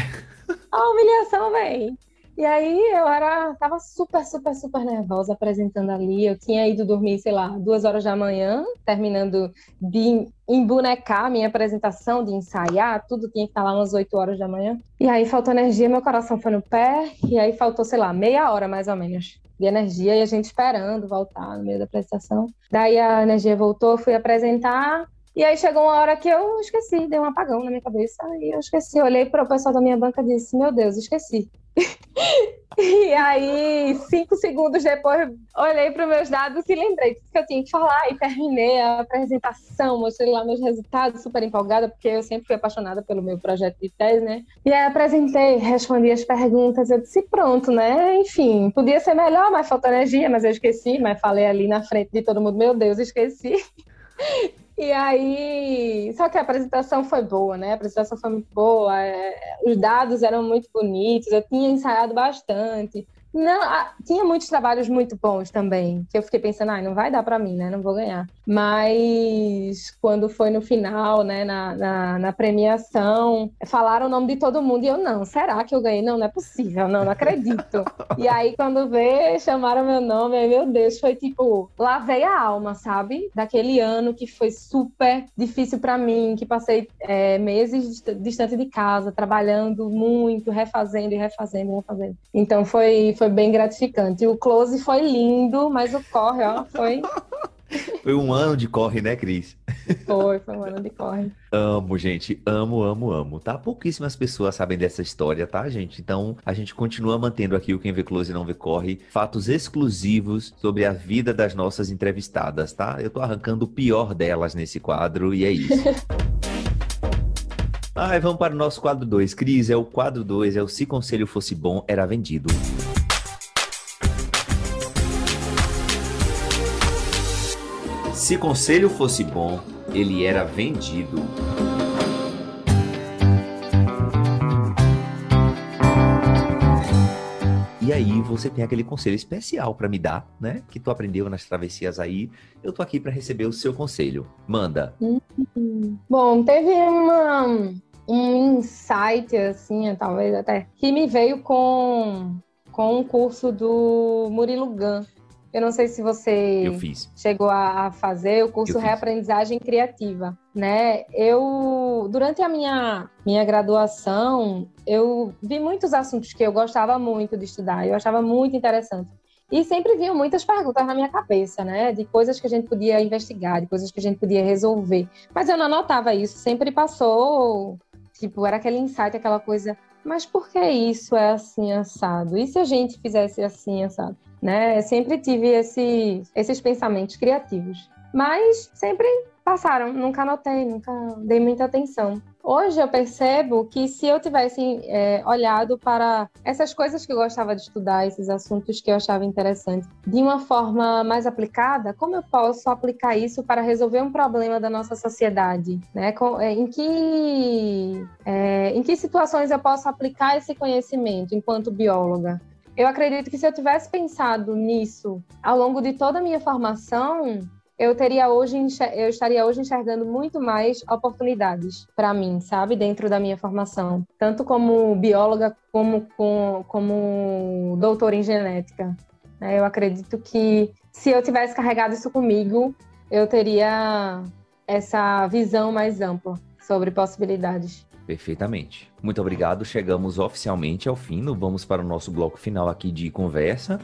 A humilhação vem. E aí eu era, tava super, super, super nervosa apresentando ali. Eu tinha ido dormir, sei lá, duas horas da manhã, terminando de embonecar minha apresentação, de ensaiar, tudo tinha que estar lá umas oito horas da manhã. E aí faltou energia, meu coração foi no pé, e aí faltou, sei lá, meia hora mais ou menos de energia, e a gente esperando voltar no meio da apresentação. Daí a energia voltou, fui apresentar, e aí chegou uma hora que eu esqueci, deu um apagão na minha cabeça e eu esqueci. olhei para o pessoal da minha banca e disse: Meu Deus, esqueci. e aí, cinco segundos depois, olhei para os meus dados e lembrei que eu tinha que falar e terminei a apresentação, mostrei lá meus resultados, super empolgada, porque eu sempre fui apaixonada pelo meu projeto de tese, né? E aí apresentei, respondi as perguntas, eu disse pronto, né? Enfim, podia ser melhor, mas faltou energia, mas eu esqueci, mas falei ali na frente de todo mundo, meu Deus, esqueci. E aí, só que a apresentação foi boa, né? A apresentação foi muito boa, é, os dados eram muito bonitos, eu tinha ensaiado bastante. Não, tinha muitos trabalhos muito bons também, que eu fiquei pensando, ah, não vai dar para mim, né? Não vou ganhar. Mas quando foi no final, né, na, na, na, premiação, falaram o nome de todo mundo e eu, não, será que eu ganhei? Não, não é possível, não, não acredito. e aí, quando vê, chamaram meu nome, aí, meu Deus, foi tipo, lavei a alma, sabe? Daquele ano que foi super difícil para mim, que passei é, meses distante de casa, trabalhando muito, refazendo e refazendo e refazendo. Então foi, foi bem gratificante. O close foi lindo, mas o corre, ó, foi
foi um ano de corre, né, Cris?
Foi, foi um ano de corre.
Amo, gente. Amo, amo, amo. Tá? Pouquíssimas pessoas sabem dessa história, tá, gente? Então, a gente continua mantendo aqui o Quem Vê Close e Não Vê Corre. Fatos exclusivos sobre a vida das nossas entrevistadas, tá? Eu tô arrancando o pior delas nesse quadro e é isso. Ai, vamos para o nosso quadro 2. Cris, é o quadro 2, é o Se Conselho Fosse Bom, Era Vendido. Se conselho fosse bom, ele era vendido. E aí você tem aquele conselho especial para me dar, né? Que tu aprendeu nas travessias aí. Eu tô aqui para receber o seu conselho. Manda.
Uhum. Bom, teve uma, um insight assim, talvez até que me veio com com um curso do Murilo Gun. Eu não sei se você chegou a fazer o curso Reaprendizagem Criativa, né? Eu durante a minha minha graduação, eu vi muitos assuntos que eu gostava muito de estudar, eu achava muito interessante. E sempre vinham muitas perguntas na minha cabeça, né? De coisas que a gente podia investigar, de coisas que a gente podia resolver. Mas eu não anotava isso, sempre passou, tipo, era aquele insight, aquela coisa, mas por que isso é assim assado? E se a gente fizesse assim assado? Né? Sempre tive esse, esses pensamentos criativos. Mas sempre passaram, nunca anotei, nunca dei muita atenção. Hoje eu percebo que se eu tivesse é, olhado para essas coisas que eu gostava de estudar, esses assuntos que eu achava interessantes, de uma forma mais aplicada, como eu posso aplicar isso para resolver um problema da nossa sociedade? Né? É, em, que, é, em que situações eu posso aplicar esse conhecimento enquanto bióloga? Eu acredito que se eu tivesse pensado nisso ao longo de toda a minha formação, eu teria hoje eu estaria hoje enxergando muito mais oportunidades para mim, sabe, dentro da minha formação, tanto como bióloga como como, como doutora em genética. Né? Eu acredito que se eu tivesse carregado isso comigo, eu teria essa visão mais ampla sobre possibilidades.
Perfeitamente. Muito obrigado. Chegamos oficialmente ao fim. Vamos para o nosso bloco final aqui de conversa.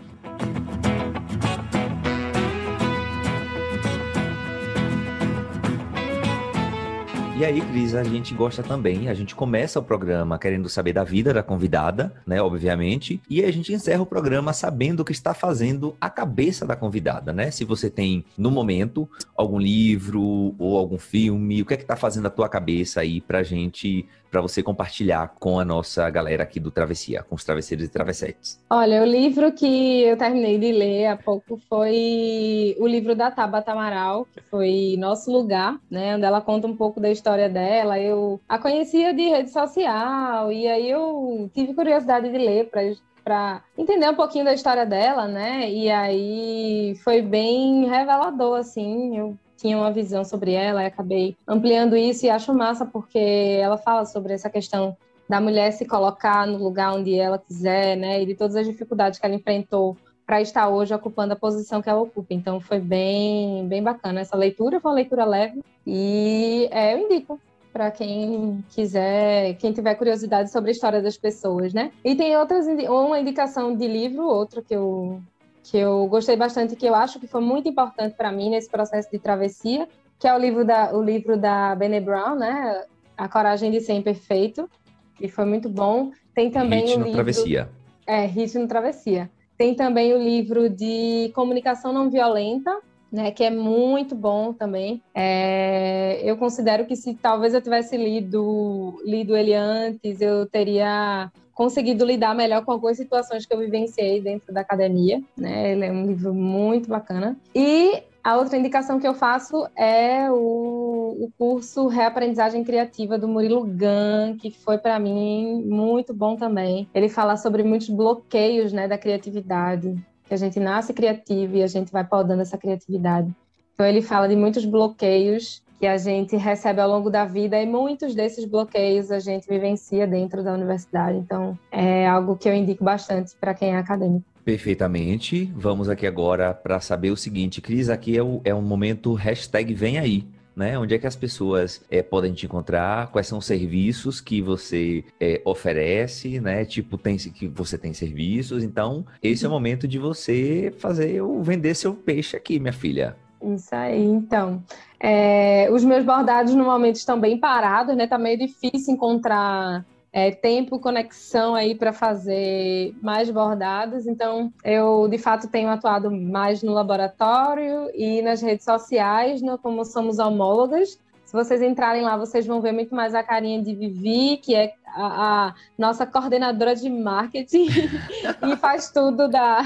E aí, Cris, a gente gosta também, a gente começa o programa querendo saber da vida da convidada, né, obviamente, e a gente encerra o programa sabendo o que está fazendo a cabeça da convidada, né? Se você tem, no momento, algum livro ou algum filme, o que é que está fazendo a tua cabeça aí pra gente para você compartilhar com a nossa galera aqui do Travessia, com os travesseiros e travessetes?
Olha, o livro que eu terminei de ler há pouco foi o livro da Tabata Amaral, que foi Nosso Lugar, né, onde ela conta um pouco da história dela. Eu a conhecia de rede social e aí eu tive curiosidade de ler para para entender um pouquinho da história dela, né? E aí foi bem revelador, assim. Eu tinha uma visão sobre ela e acabei ampliando isso e acho massa porque ela fala sobre essa questão da mulher se colocar no lugar onde ela quiser, né, e de todas as dificuldades que ela enfrentou para estar hoje ocupando a posição que ela ocupa. Então foi bem, bem bacana essa leitura, foi uma leitura leve e é, eu indico para quem quiser, quem tiver curiosidade sobre a história das pessoas, né? E tem outras, uma indicação de livro, outra que eu que eu gostei bastante, que eu acho que foi muito importante para mim nesse processo de travessia, que é o livro da, o livro da Bene Brown, né? A Coragem de Ser Imperfeito, que foi muito bom. Tem também
Hit
o livro...
Travessia.
É, Hit no Travessia. Tem também o livro de Comunicação Não Violenta, né, que é muito bom também. É, eu considero que se talvez eu tivesse lido, lido ele antes, eu teria conseguido lidar melhor com algumas situações que eu vivenciei dentro da academia, né? Ele é um livro muito bacana. E a outra indicação que eu faço é o, o curso Reaprendizagem Criativa do Murilo Gun, que foi para mim muito bom também. Ele fala sobre muitos bloqueios, né, da criatividade, que a gente nasce criativo e a gente vai podando essa criatividade. Então ele fala de muitos bloqueios que a gente recebe ao longo da vida e muitos desses bloqueios a gente vivencia dentro da universidade. Então, é algo que eu indico bastante para quem é acadêmico.
Perfeitamente. Vamos aqui agora para saber o seguinte, Cris, aqui é, o, é um momento hashtag vem aí. Né? Onde é que as pessoas é, podem te encontrar? Quais são os serviços que você é, oferece, né? Tipo, tem que você tem serviços. Então, esse é o momento de você fazer o vender seu peixe aqui, minha filha.
Isso aí, então. É, os meus bordados no momento estão bem parados, né? Tá meio difícil encontrar é, tempo, conexão aí para fazer mais bordados. Então, eu de fato tenho atuado mais no laboratório e nas redes sociais, no, como somos homólogas. Se vocês entrarem lá, vocês vão ver muito mais a carinha de Vivi, que é a, a nossa coordenadora de marketing e faz tudo da,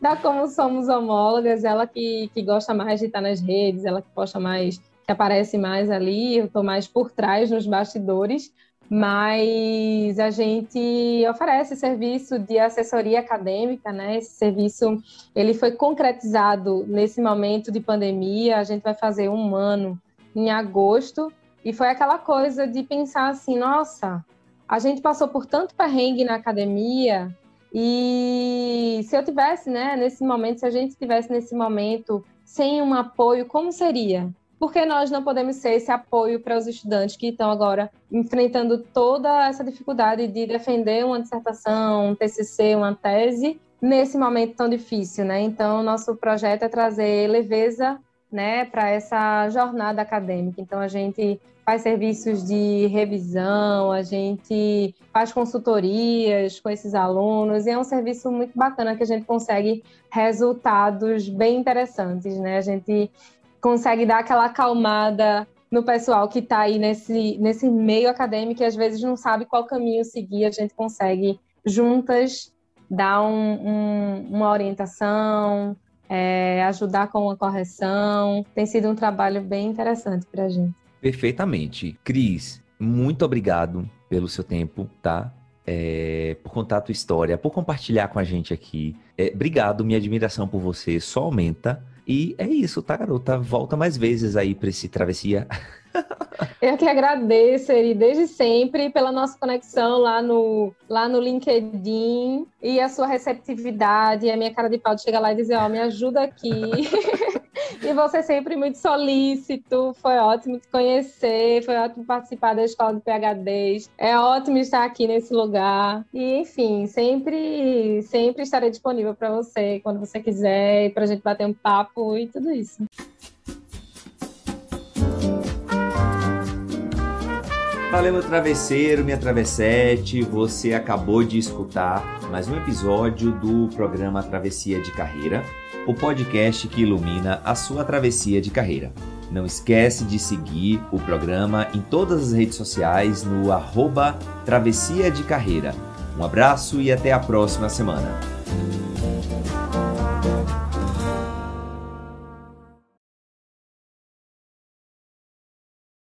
da Como Somos Homólogas. Ela que, que gosta mais de estar nas redes, ela que posta mais, que aparece mais ali. Eu estou mais por trás, nos bastidores. Mas a gente oferece serviço de assessoria acadêmica, né? Esse serviço ele foi concretizado nesse momento de pandemia. A gente vai fazer um ano em agosto, e foi aquela coisa de pensar assim, nossa, a gente passou por tanto perrengue na academia E se eu tivesse, né, nesse momento, se a gente tivesse nesse momento sem um apoio, como seria? Porque nós não podemos ser esse apoio para os estudantes que estão agora enfrentando toda essa dificuldade de defender uma dissertação, um TCC, uma tese, nesse momento tão difícil, né? Então, nosso projeto é trazer leveza, né, para essa jornada acadêmica. Então, a gente faz serviços de revisão, a gente faz consultorias com esses alunos, e é um serviço muito bacana que a gente consegue resultados bem interessantes, né? A gente consegue dar aquela acalmada no pessoal que está aí nesse, nesse meio acadêmico e às vezes não sabe qual caminho seguir, a gente consegue juntas dar um, um, uma orientação, é, ajudar com uma correção. Tem sido um trabalho bem interessante para a gente.
Perfeitamente. Cris, muito obrigado pelo seu tempo, tá? É, por contar a tua história, por compartilhar com a gente aqui. É, obrigado, minha admiração por você só aumenta. E é isso, tá, garota? Volta mais vezes aí para esse travessia.
Eu que agradeço, Eri, desde sempre, pela nossa conexão lá no, lá no LinkedIn e a sua receptividade, a minha cara de pau de chegar lá e dizer, ó, oh, me ajuda aqui. E você sempre muito solícito, foi ótimo te conhecer, foi ótimo participar da escola de PHDs. É ótimo estar aqui nesse lugar. E, enfim, sempre, sempre estarei disponível para você quando você quiser, para a gente bater um papo e tudo isso.
Valeu, meu travesseiro, minha travessete. Você acabou de escutar mais um episódio do programa Travessia de Carreira o podcast que ilumina a sua travessia de carreira. Não esquece de seguir o programa em todas as redes sociais no arroba Travessia de Carreira. Um abraço e até a próxima semana.